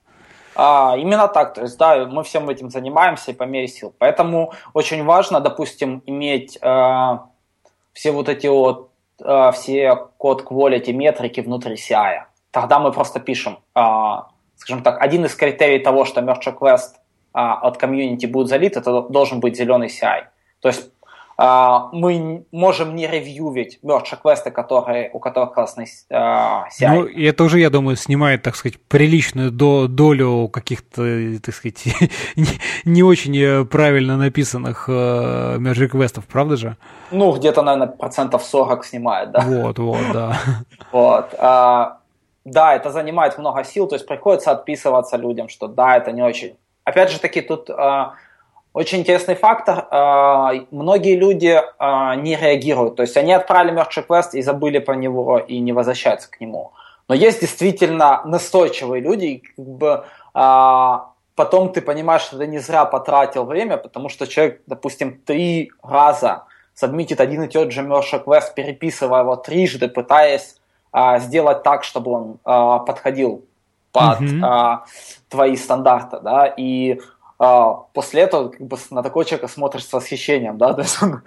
А, именно так, то есть, да, мы всем этим занимаемся и по мере сил. Поэтому очень важно, допустим, иметь э, все вот эти вот э, все код quality метрики внутри CI. Тогда мы просто пишем, э, скажем так, один из критерий того, что merge request э, от комьюнити будет залит, это должен быть зеленый CI. То есть мы можем не ревьювить merge квесты, которые, у которых классный uh, CI. Ну, и это уже, я думаю, снимает, так сказать, приличную до, долю каких-то, так сказать, [LAUGHS] не, не очень э, правильно написанных uh, merge квестов, правда же? Ну, где-то, наверное, процентов 40 снимает, да. Вот, вот, да. [LAUGHS] Вот. Uh, да, это занимает много сил, то есть приходится отписываться людям, что да, это не очень. Опять же таки, тут очень интересный фактор. А, многие люди а, не реагируют. То есть они отправили Merge Request и забыли про него и не возвращаются к нему. Но есть действительно настойчивые люди, как бы а, потом ты понимаешь, что ты не зря потратил время, потому что человек, допустим, три раза сабмитит один и тот же merge request, переписывая его трижды, пытаясь сделать так, чтобы он подходил под mm-hmm. твои стандарты, да, и после этого как бы на такого человека смотришь с восхищением, да, [LAUGHS] то есть он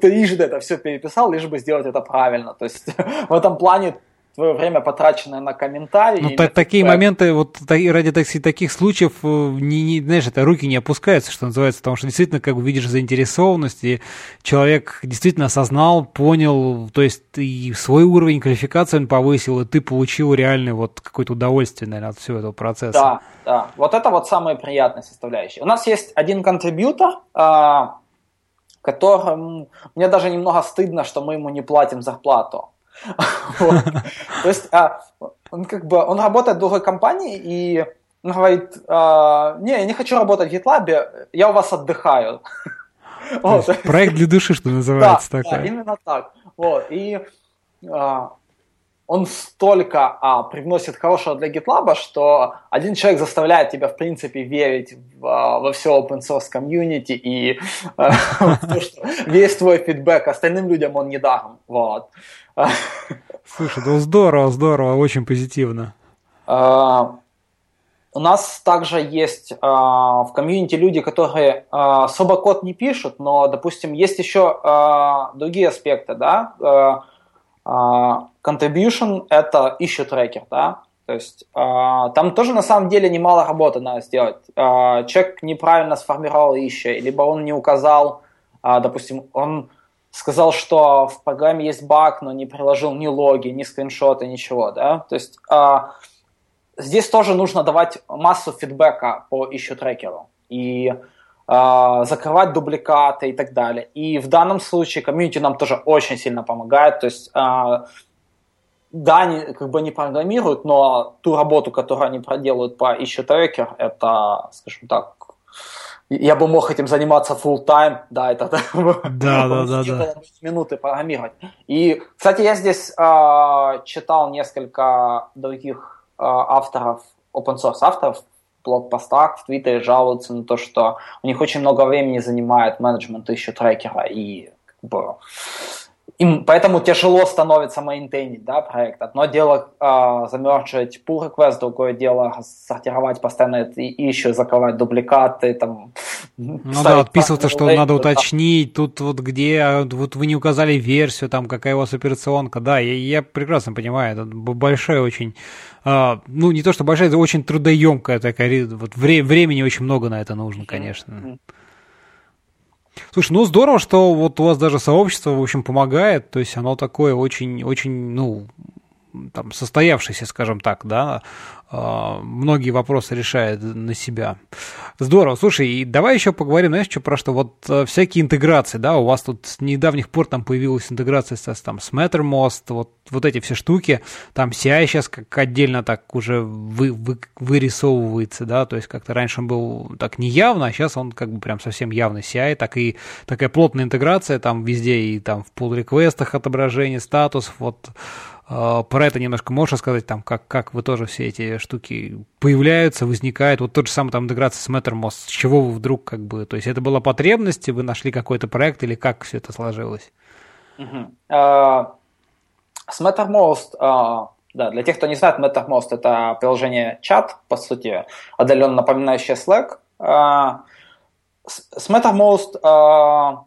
трижды это все переписал, лишь бы сделать это правильно, то есть [LAUGHS] в этом плане твое время потраченное на комментарии. Ну, так, такие моменты, вот ради так, таких случаев, э, не, не, знаешь, это руки не опускаются, что называется, потому что действительно, как видишь заинтересованность, и человек действительно осознал, понял, то есть и свой уровень квалификации он повысил, и ты получил реальное вот какое-то удовольствие, наверное, от всего этого процесса. Да, да. Вот это вот самая приятная составляющая. У нас есть один контрибьютор, а, которым мне даже немного стыдно, что мы ему не платим зарплату. [LAUGHS] То есть а, он как бы он работает в другой компании и он говорит, а, не, я не хочу работать в GitLab, я у вас отдыхаю. Проект для души, что называется. Да, именно так. Вот. И а, он столько а, привносит хорошего для GitLab, что один человек заставляет тебя, в принципе, верить в, а, во все open source комьюнити и а, [LAUGHS] весь твой фидбэк остальным людям он не даром. Вот. Слушай, ну здорово, здорово, очень позитивно. А, у нас также есть а, в комьюнити люди, которые а, особо код не пишут, но, допустим, есть еще а, другие аспекты, да, contribution – это issue трекер, да, то есть э, там тоже на самом деле немало работы надо сделать. Э, человек неправильно сформировал issue, либо он не указал, допустим, он сказал, что в программе есть баг, но не приложил ни логи, ни скриншоты, ничего, да. То есть здесь тоже нужно давать массу фидбэка по issue трекеру. И а, закрывать дубликаты и так далее. И в данном случае комьюнити нам тоже очень сильно помогает. То есть, а, да, они как бы не программируют, но ту работу, которую они проделают по issue tracker, это, скажем так, я бы мог этим заниматься full time, да, это [LAUGHS] да, да, да, да. минуты программировать. И, кстати, я здесь э, читал несколько других э, авторов, open source авторов, блокпостах, в Твиттере жалуются на то, что у них очень много времени занимает менеджмент еще трекера, и как бы, им поэтому тяжело становится мейнтейнить да, проект. Одно дело э, замерчивать pull request, другое дело сортировать постоянно это и еще закрывать дубликаты. Там, ну да, отписываться, что лейт, надо уточнить, тут вот где, вот вы не указали версию, там какая у вас операционка. Да, я, я прекрасно понимаю, это большая очень, э, ну не то что большая, это очень трудоемкая такая, вот вре, времени очень много на это нужно, конечно. Mm-hmm. Слушай, ну здорово, что вот у вас даже сообщество, в общем, помогает, то есть оно такое очень, очень, ну, там, состоявшийся, скажем так, да, многие вопросы решает на себя. Здорово. Слушай, и давай еще поговорим, знаешь, что про что? Вот э, всякие интеграции, да, у вас тут с недавних пор там появилась интеграция с, там, с Mattermost, вот, вот эти все штуки, там CI сейчас как отдельно так уже вы, вы, вырисовывается, да, то есть как-то раньше он был так неявно, а сейчас он как бы прям совсем явный CI, так и такая плотная интеграция там везде, и там в pull реквестах отображение статусов, вот а, про это немножко можешь рассказать, там, как, как вы тоже все эти штуки появляются, возникают. Вот тот же самый там интеграция с Mattermost, с чего вы вдруг как бы, то есть это была потребность, вы нашли какой-то проект или как все это сложилось? Uh-huh. Uh, с Mattermost, uh, да, для тех, кто не знает, Mattermost это приложение чат, по сути, отдаленно напоминающее Slack. Uh, с, Mattermost а,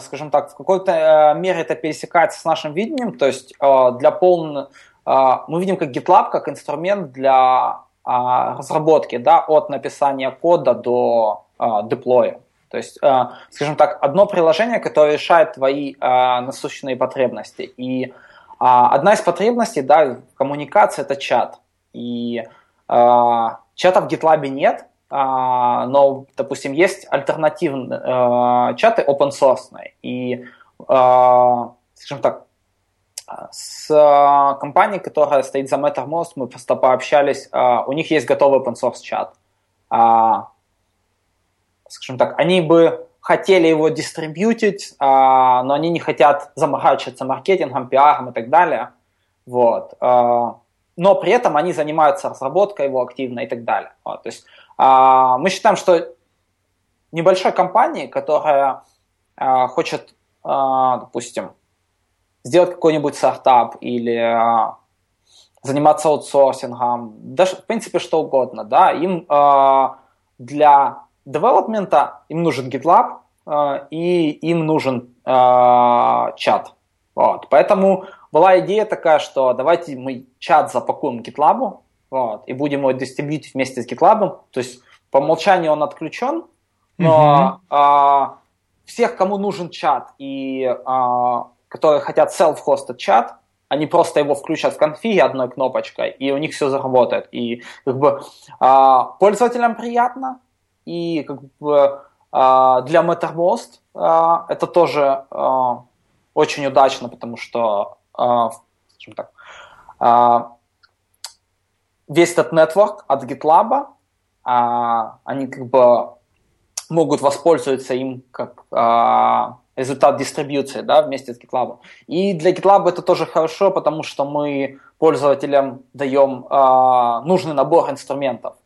скажем так, в какой-то э, мере это пересекается с нашим видением, то есть э, для полного... Э, мы видим как GitLab как инструмент для разработки, да, от написания кода до деплоя. То есть, скажем так, одно приложение, которое решает твои насущные потребности. И одна из потребностей, да, коммуникации – это чат. И чата в GitLab нет, но, допустим, есть альтернативные э, чаты open source, и, э, скажем так, с компанией, которая стоит за Mattermost, мы просто пообщались, э, у них есть готовый open source чат. Скажем так, они бы хотели его дистрибьютить, но они не хотят заморачиваться маркетингом, пиаром и так далее. Вот. Но при этом они занимаются разработкой его активно и так далее. Вот. То есть а, мы считаем, что небольшой компании, которая а, хочет, а, допустим, сделать какой-нибудь стартап или заниматься аутсорсингом, даже в принципе что угодно, да, им для девелопмента им нужен GitLab и им нужен чат. Вот. Поэтому была идея такая, что давайте мы чат запакуем GitLab, вот, и будем его дистрибьютить вместе с GitLab. То есть по умолчанию он отключен, но mm-hmm. а, всех, кому нужен чат и а, которые хотят self-hosted чат, они просто его включат в конфиге одной кнопочкой, и у них все заработает. И как бы а, пользователям приятно, и как бы а, для Mattermost а, это тоже а, очень удачно, потому что, а, скажем так, а, весь этот нетворк от GitLab, а, они как бы могут воспользоваться им как а, результат дистрибьюции, да, вместе с GitLab. И для GitLab это тоже хорошо, потому что мы пользователям даем а, нужный набор инструментов.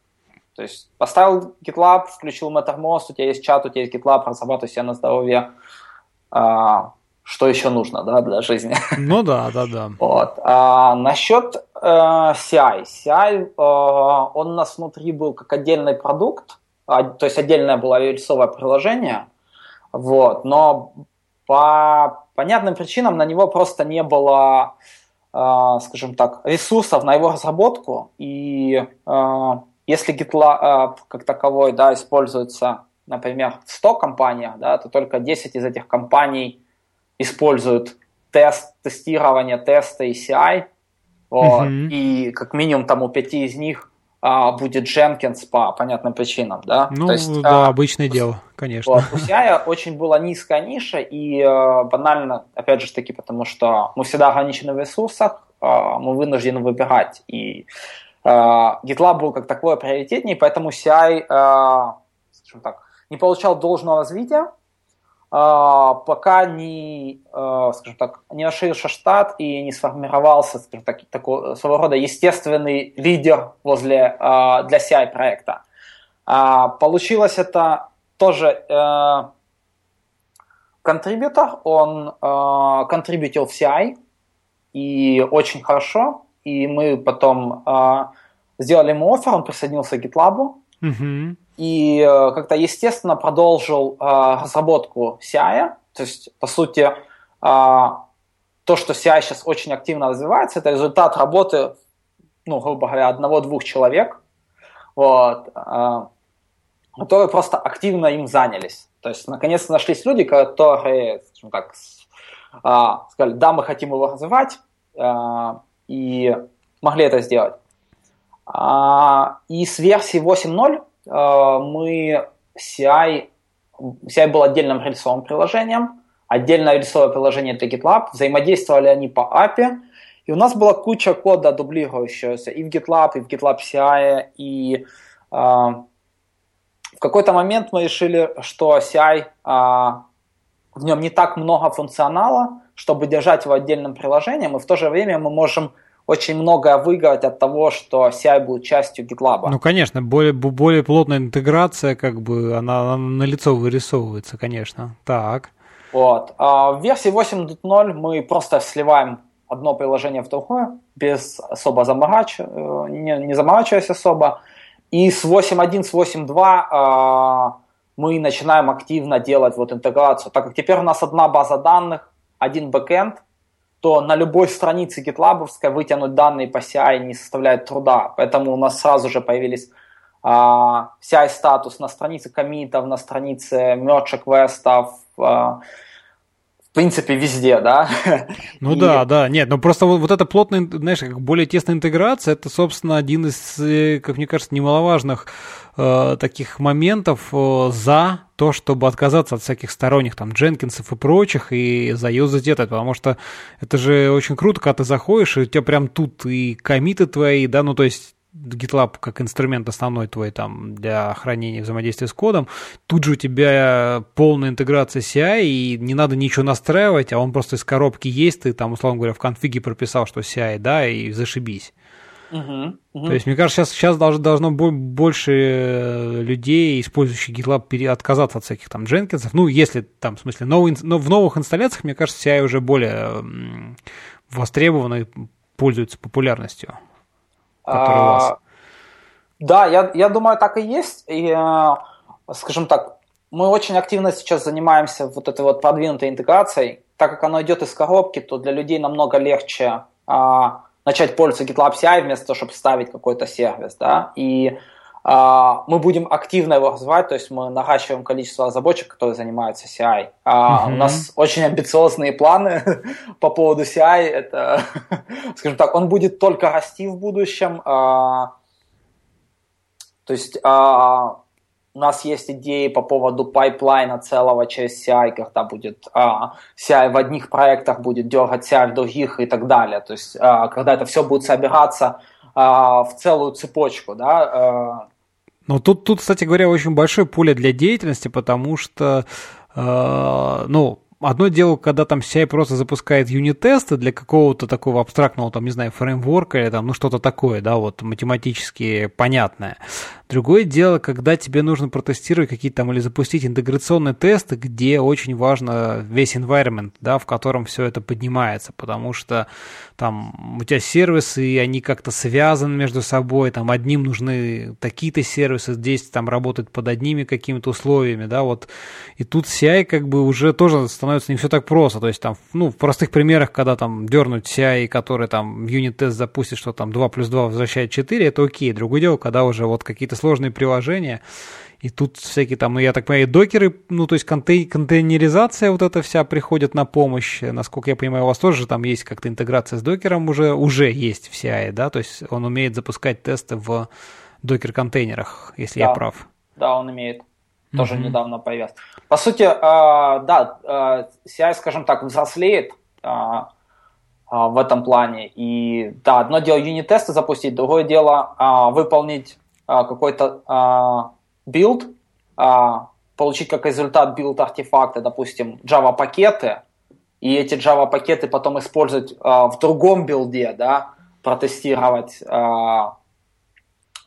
То есть поставил GitLab, включил Mattermost, у тебя есть чат, у тебя есть GitLab, разрабатывай себе на здоровье. А, что еще нужно да, для жизни? [LAUGHS] Ну да, да, да. Вот. А, насчет э, CI. CI, э, он у нас внутри был как отдельный продукт, а, то есть отдельное было рельсовое приложение, вот, но по понятным причинам на него просто не было, э, скажем так, ресурсов на его разработку, и э, если GitLab э, как таковой да, используется, например, в 100 компаниях, да, то только 10 из этих компаний используют тест, тестирование, тесты и CI, вот, mm-hmm. и как минимум там у пяти из них а, будет Jenkins по понятным причинам, да? Ну, То есть, да, а, обычное дело, конечно. Вот, у CI очень была низкая ниша, и а, банально, опять же таки, потому что мы всегда ограничены в ресурсах, а, мы вынуждены выбирать, и а, GitLab был как такое приоритетнее, поэтому CI, а, скажем так, не получал должного развития, пока не, а, скажем так, не расширился штат и не сформировался, скажем так, такой, своего рода естественный лидер возле, а, для CI проекта. Получилось это тоже э, контрибьютор, он контрибьютил в CI, и очень хорошо, и мы потом сделали ему офер, он присоединился к GitLab, mm-hmm и э, как-то естественно продолжил э, разработку CI. То есть, по сути, э, то, что CI сейчас очень активно развивается, это результат работы, ну, грубо говоря, одного-двух человек, вот, которые просто активно им занялись. То есть, наконец-то нашлись люди, которые, скажем так, сказали, да, мы хотим его развивать, и могли это сделать. И с версии 8.0 Э, мы CI, CI был отдельным рельсовым приложением, отдельное рельсовое приложение для GitLab, взаимодействовали они по API, и у нас была куча кода дублирующегося и в GitLab, и в GitLab CI, и э, в какой-то момент мы решили, что CI, э, в нем не так много функционала, чтобы держать его отдельным приложением, и в то же время мы можем очень многое выиграть от того, что CI будет частью GitLab. Ну, конечно, более, более плотная интеграция, как бы, она, она на лицо вырисовывается, конечно. Так. Вот. А в версии 8.0 мы просто сливаем одно приложение в другое, без особо заморач... Э, не, не заморачиваясь особо. И с 8.1, с 8.2 э, мы начинаем активно делать вот интеграцию, так как теперь у нас одна база данных, один бэкэнд, то на любой странице GitLab вытянуть данные по CI не составляет труда. Поэтому у нас сразу же появились а, CI-статус на странице комитов, на странице merge реквестов, а, в принципе, везде, да. [LAUGHS] Ну и... да, да, нет, но просто вот, вот эта плотная, знаешь, как более тесная интеграция, это, собственно, один из, э, как мне кажется, немаловажных э, таких моментов э, за то, чтобы отказаться от всяких сторонних там Дженкинсов и прочих и заюзать это, потому что это же очень круто, когда ты заходишь, и у тебя прям тут и комиты твои, да, ну то есть GitLab как инструмент основной твой там для хранения взаимодействия с кодом, тут же у тебя полная интеграция CI, и не надо ничего настраивать, а он просто из коробки есть, ты там, условно говоря, в конфиге прописал, что CI, да, и зашибись. Uh-huh, uh-huh. То есть, мне кажется, сейчас, сейчас должно, должно больше людей, использующих GitLab, отказаться от всяких там Дженкинсов. Ну, если там, в смысле, новый, но в новых инсталляциях, мне кажется, CI уже более востребованы, пользуются популярностью. А, да, я, я думаю, так и есть. И, э, скажем так, мы очень активно сейчас занимаемся вот этой вот продвинутой интеграцией. Так как оно идет из коробки, то для людей намного легче а, начать пользоваться GitLab CI вместо того, чтобы ставить какой-то сервис, да, и мы будем активно его развивать, то есть мы наращиваем количество разработчиков, которые занимаются CI. А, uh-huh. У нас очень амбициозные планы [LAUGHS] по поводу CI. Это, [LAUGHS] скажем так, он будет только расти в будущем. А, то есть а, у нас есть идеи по поводу пайплайна целого через CI, когда будет а, CI в одних проектах будет дергать CI в других и так далее. То есть, а, когда это все будет собираться а, в целую цепочку, да. А. Ну, тут, тут, кстати говоря, очень большое поле для деятельности, потому что, э, ну, одно дело, когда там CI просто запускает юнит-тесты для какого-то такого абстрактного, там, не знаю, фреймворка или там, ну, что-то такое, да, вот математически понятное. Другое дело, когда тебе нужно протестировать какие-то там или запустить интеграционные тесты, где очень важно весь environment, да, в котором все это поднимается, потому что там у тебя сервисы, и они как-то связаны между собой, там одним нужны такие-то сервисы, здесь там работают под одними какими-то условиями, да, вот. И тут CI как бы уже тоже становится не все так просто, то есть там, ну, в простых примерах, когда там дернуть CI, который там юнит-тест запустит, что там 2 плюс 2 возвращает 4, это окей. Другое дело, когда уже вот какие-то сложные приложения, и тут всякие там, ну, я так понимаю, докеры, ну, то есть контей- контейнеризация вот эта вся приходит на помощь. Насколько я понимаю, у вас тоже там есть как-то интеграция с докером уже, уже есть в CI, да? То есть он умеет запускать тесты в Docker-контейнерах, если да. я прав. Да, он имеет. Тоже mm-hmm. недавно появился. По сути, э, да, э, CI, скажем так, взрослеет э, в этом плане. И да, одно дело юнит-тесты запустить, другое дело выполнить какой-то билд, получить как результат билд артефакта, допустим, Java пакеты, и эти Java пакеты потом использовать в другом билде, да, протестировать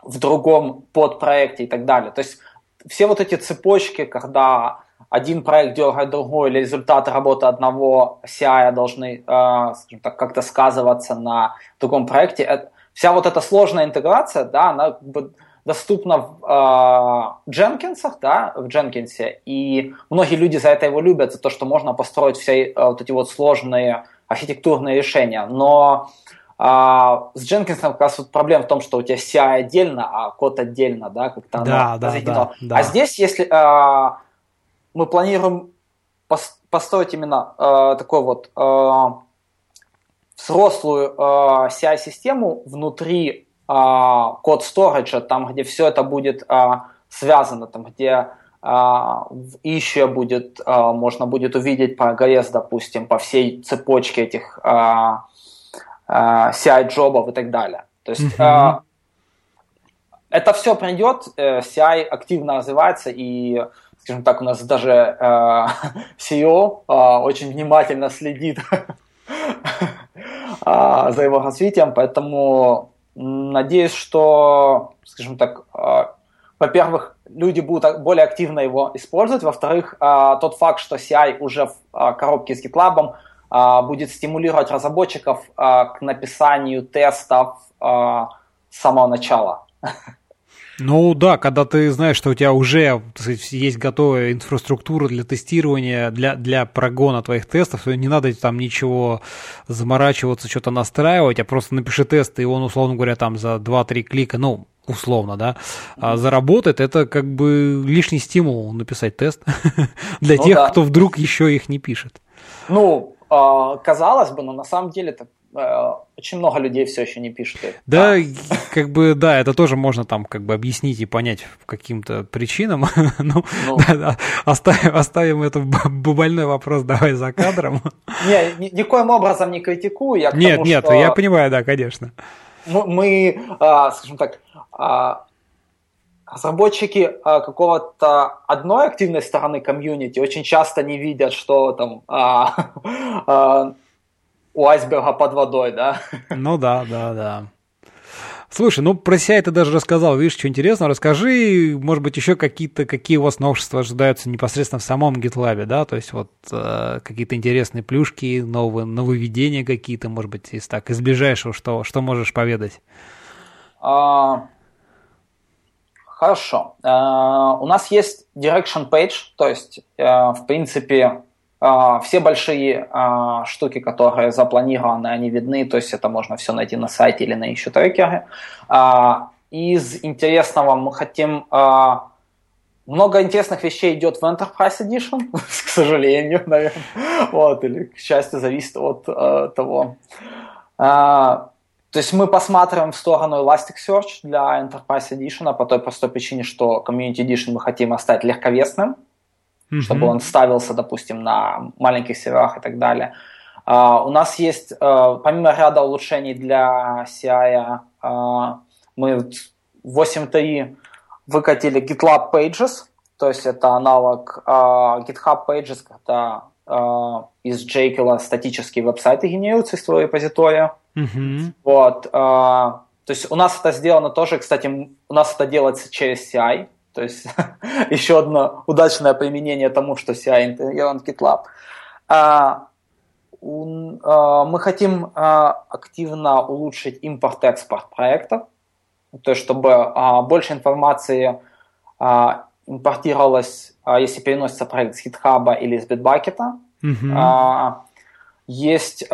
в другом подпроекте и так далее. То есть все вот эти цепочки, когда один проект дергает другой, или результаты работы одного CI должны, э, скажем так, как-то сказываться на другом проекте. Это, вся вот эта сложная интеграция, да, она как бы доступна в э, Jenkins, да, в Jenkins, и многие люди за это его любят, за то, что можно построить все э, вот эти вот сложные архитектурные решения. Но а, с Jenkins как раз вот проблема в том, что у тебя CI отдельно, а код отдельно, да, как-то да, да, да, да. А здесь, если а, мы планируем построить именно а, такой вот а, взрослую а, CI-систему внутри код сториджа, там, где все это будет а, связано, там, где а, в issue будет, а, можно будет увидеть прогресс, допустим, по всей цепочке этих а, Э, CI-джобов и так далее. То есть mm-hmm. это все придет, э, CI активно развивается, и, скажем так, у нас даже CEO очень внимательно следит [LAUGHS] за его развитием, поэтому надеюсь, что, скажем так, во-первых, люди будут более активно его использовать, во-вторых, тот факт, что CI уже в коробке с GitLab, а, будет стимулировать разработчиков а, к написанию тестов а, с самого начала. [LAUGHS] Ну да, когда ты знаешь, что у тебя уже сказать, есть готовая инфраструктура для тестирования, для, для прогона твоих тестов, не надо там ничего заморачиваться, что-то настраивать, а просто напиши тест, и он, условно говоря, там за 2-3 клика, ну, условно, да, а заработает, это как бы лишний стимул написать тест [LAUGHS] для ну, тех, да. кто вдруг еще их не пишет. Ну, а, казалось бы, но на самом деле это очень много людей все еще не пишут. Да, как бы, да, это тоже можно там как бы объяснить и понять каким-то причинам. [LAUGHS] ну, ну. Да, да, оставим, оставим этот больной вопрос давай за кадром. [LAUGHS] не, никоим образом не критикую. Я нет, тому, нет, что... я понимаю, да, конечно. Мы, а, скажем так, а, разработчики а, какого-то одной активной стороны комьюнити очень часто не видят, что там а, [LAUGHS] а, у айсберга под водой, да? Ну да, да, да. Слушай, ну про себя ты даже рассказал, видишь, что интересно, расскажи, может быть, еще какие-то, какие у вас новшества ожидаются непосредственно в самом GitLab, да, то есть вот э, какие-то интересные плюшки, новые, нововведения какие-то, может быть, из так, из ближайшего, что, что можешь поведать? А, Хорошо. Uh, у нас есть direction page, то есть, uh, в принципе, все большие штуки, которые запланированы, они видны, то есть это можно все найти на сайте или на issue трекере. Из интересного мы хотим... Много интересных вещей идет в Enterprise Edition, [LAUGHS] к сожалению, наверное, вот, или к счастью, зависит от того. То есть мы посматриваем в сторону Elasticsearch для Enterprise Edition по той простой причине, что Community Edition мы хотим оставить легковесным, mm-hmm. чтобы он ставился, допустим, на маленьких серверах и так далее. Uh, у нас есть, uh, помимо ряда улучшений для CI, uh, мы в 8.3 выкатили GitLab Pages, то есть это аналог GitHub Pages, когда из Jekyll статические веб-сайты генерируются из твоего репозитория. Угу. Вот, то есть у нас это сделано тоже, кстати, у нас это делается через CI, то есть [LAUGHS] еще одно удачное применение тому, что CI интегрирован в GitLab. Мы хотим активно улучшить импорт-экспорт проектов, то есть чтобы больше информации импортировалось, если переносится проект с GitHub или с Bitbucket. Mm-hmm. Есть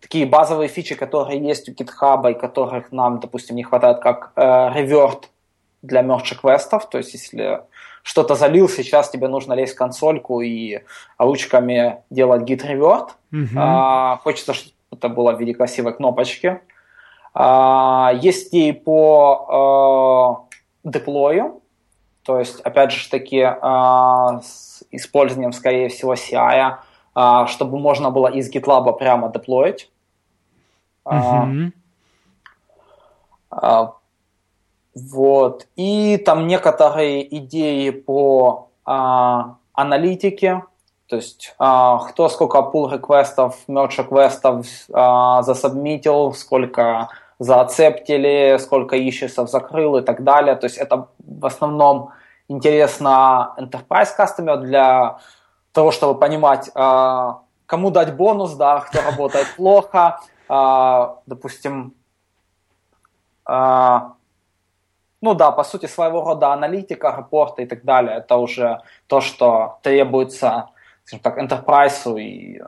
такие базовые фичи, которые есть у GitHub и которых нам, допустим, не хватает, как revert для merge квестов, то есть если что-то залил, сейчас тебе нужно лезть в консольку и ручками делать git revert. Mm-hmm. А, хочется, чтобы это было в виде красивой кнопочки. А, есть и по а, деплою, то есть, опять же таки, а, с использованием, скорее всего, CI, а, чтобы можно было из GitLab прямо деплоить. Mm-hmm. Вот. И там некоторые идеи по а, аналитике, то есть а, кто сколько pull реквестов, merge реквестов а, засубмитил, сколько заацептили, сколько ищесов закрыл и так далее. То есть это в основном интересно enterprise customer для того, чтобы понимать, а, кому дать бонус, да, кто работает плохо, а, допустим, а, ну да, по сути, своего рода аналитика, рапорты и так далее, это уже то, что требуется, скажем так, enterprise и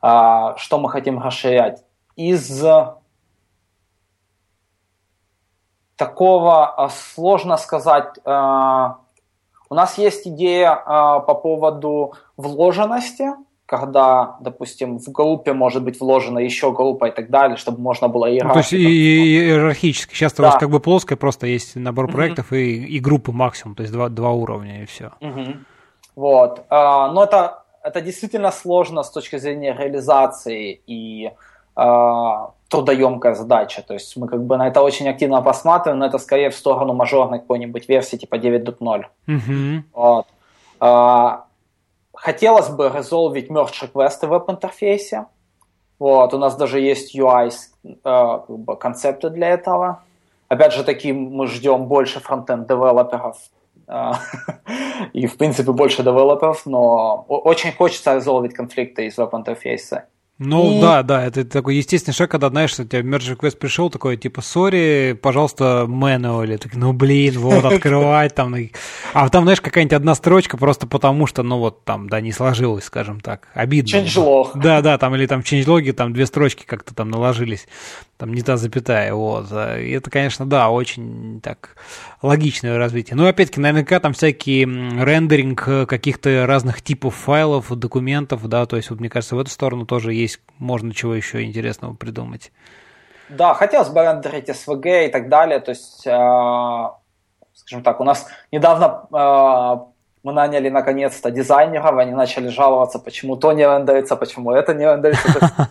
а, что мы хотим расширять. Из такого а, сложно сказать. А, у нас есть идея а, по поводу вложенности, когда, допустим, в группе может быть вложена еще группа и так далее, чтобы можно было иерархически. Ну, то есть иерархически. Сейчас да. у вас как бы плоское, просто есть набор угу. проектов и, и группы максимум, то есть два, два уровня и все. Угу. Вот. Но это, это действительно сложно с точки зрения реализации и трудоемкая задача. То есть мы как бы на это очень активно посматриваем, но это скорее в сторону мажорной какой-нибудь версии типа 9.0. Mm-hmm. Вот. А, хотелось бы резолвить merge реквесты в веб-интерфейсе. Вот, у нас даже есть UI бы, концепты для этого. Опять же таки, мы ждем больше фронтенд девелоперов а, [LAUGHS] и, в принципе, больше девелоперов, но очень хочется резолвить конфликты из веб-интерфейса. Ну и... да, да, это такой естественный шаг, когда, знаешь, у тебя merge request пришел, такой, типа, сори, пожалуйста, manually. Так, ну блин, вот, открывать там. А там, знаешь, какая-нибудь одна строчка просто потому, что, ну вот, там, да, не сложилось, скажем так. Обидно. Changelog. Да, да, там, или там changelog, там две строчки как-то там наложились там не та запятая, вот. И это, конечно, да, очень так логичное развитие. Ну, опять-таки, наверняка там всякий рендеринг каких-то разных типов файлов, документов, да, то есть, вот, мне кажется, в эту сторону тоже есть, можно чего еще интересного придумать. Да, хотелось бы рендерить SVG и так далее, то есть, э, скажем так, у нас недавно э, мы наняли наконец-то дизайнеров, они начали жаловаться, почему то не рендерится, почему это не рендерится.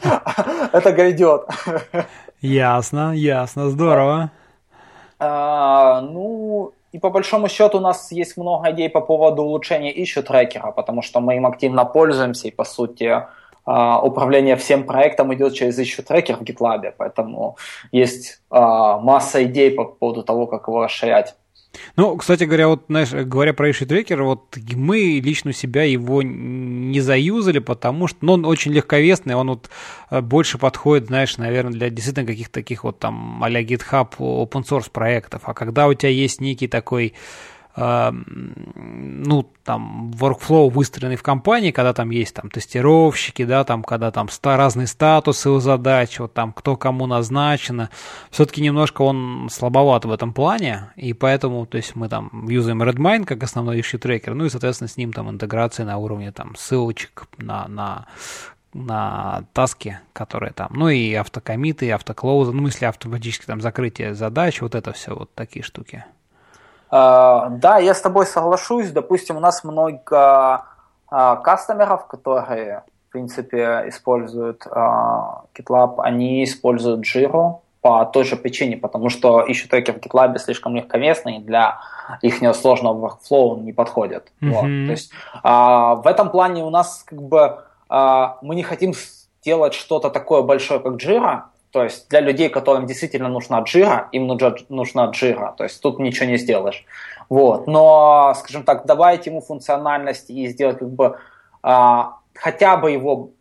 [LAUGHS] Это грядет. Ясно, ясно, здорово. А, ну, и по большому счету у нас есть много идей по поводу улучшения issue трекера, потому что мы им активно пользуемся, и по сути а, управление всем проектом идет через issue трекер в GitLab, поэтому есть а, масса идей по поводу того, как его расширять. Ну, кстати говоря, вот, знаешь, говоря про Issue Tracker, вот мы лично себя его не заюзали, потому что ну, он очень легковесный, он вот э, больше подходит, знаешь, наверное, для действительно каких-то таких вот там а-ля GitHub open source проектов. А когда у тебя есть некий такой ну, там, workflow выстроенный в компании, когда там есть там тестировщики, да, там, когда там ста, разные статусы у задач, вот там, кто кому назначено, все-таки немножко он слабоват в этом плане, и поэтому, то есть мы там юзаем Redmine как основной issue трекер, ну и, соответственно, с ним там интеграция на уровне там ссылочек на, на на таски, которые там, ну и автокомиты, и автоклоузы, ну, в автоматически там закрытие задач, вот это все, вот такие штуки. А, да, я с тобой соглашусь. Допустим, у нас много а, кастомеров, которые, в принципе, используют а, GitLab, они используют Jira. по той же причине, потому что ищу треки в GitLab слишком легковесные, для их сложного workflow не подходит. Mm-hmm. Вот. То есть а, в этом плане у нас как бы а, мы не хотим сделать что-то такое большое, как Jira, то есть для людей, которым действительно нужна Jira, им нужна Jira, то есть тут ничего не сделаешь. Вот. Но, скажем так, добавить ему функциональность и сделать как бы а, хотя бы его,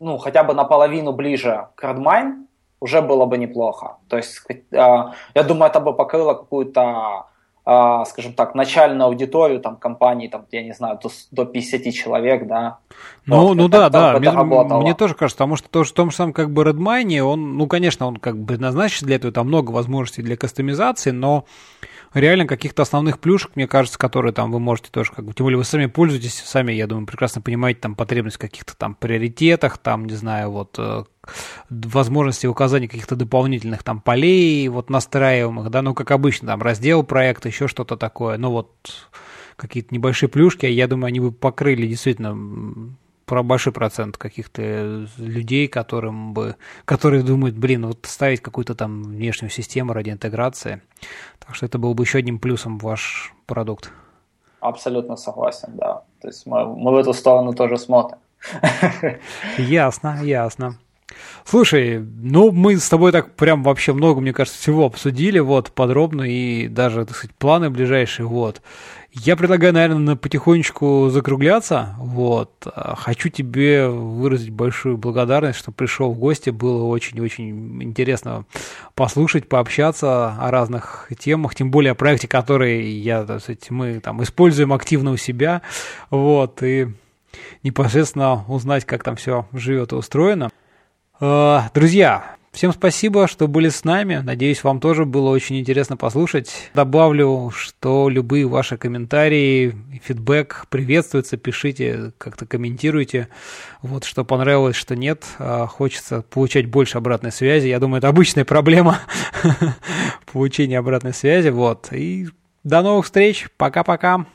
ну, хотя бы наполовину ближе к Redmine, уже было бы неплохо. То есть, а, я думаю, это бы покрыло какую-то скажем так, начальную аудиторию там компании, там, я не знаю, до, до 50 человек, да. Ну, вот, ну да, да, мне, мне тоже кажется, потому что то, что в том же самом как бы Redmine, он, ну, конечно, он как бы предназначен для этого, там много возможностей для кастомизации, но реально каких-то основных плюшек, мне кажется, которые там вы можете тоже, как бы, тем более вы сами пользуетесь, сами, я думаю, прекрасно понимаете там потребность в каких-то там приоритетах, там, не знаю, вот э, возможности указания каких-то дополнительных там полей, вот настраиваемых, да, ну, как обычно, там, раздел проекта, еще что-то такое, ну, вот какие-то небольшие плюшки, я думаю, они бы покрыли действительно про большой процент каких-то людей, которым бы, которые думают, блин, вот ставить какую-то там внешнюю систему ради интеграции. Так что это был бы еще одним плюсом ваш продукт. Абсолютно согласен, да. То есть мы, мы в эту сторону тоже смотрим. [LAUGHS] Ясно, ясно. Слушай, ну мы с тобой так прям вообще много, мне кажется, всего обсудили, вот, подробно и даже, так сказать, планы ближайшие, вот. Я предлагаю, наверное, потихонечку закругляться, вот. Хочу тебе выразить большую благодарность, что пришел в гости, было очень-очень интересно послушать, пообщаться о разных темах, тем более о проекте, который я, так сказать, мы там используем активно у себя, вот, и непосредственно узнать, как там все живет и устроено. Э, друзья, всем спасибо, что были с нами. Надеюсь, вам тоже было очень интересно послушать. Добавлю, что любые ваши комментарии, фидбэк приветствуются. Пишите, как-то комментируйте. Вот что понравилось, что нет. Э, хочется получать больше обратной связи. Я думаю, это обычная проблема [LAUGHS] получения обратной связи. Вот. И до новых встреч. Пока-пока.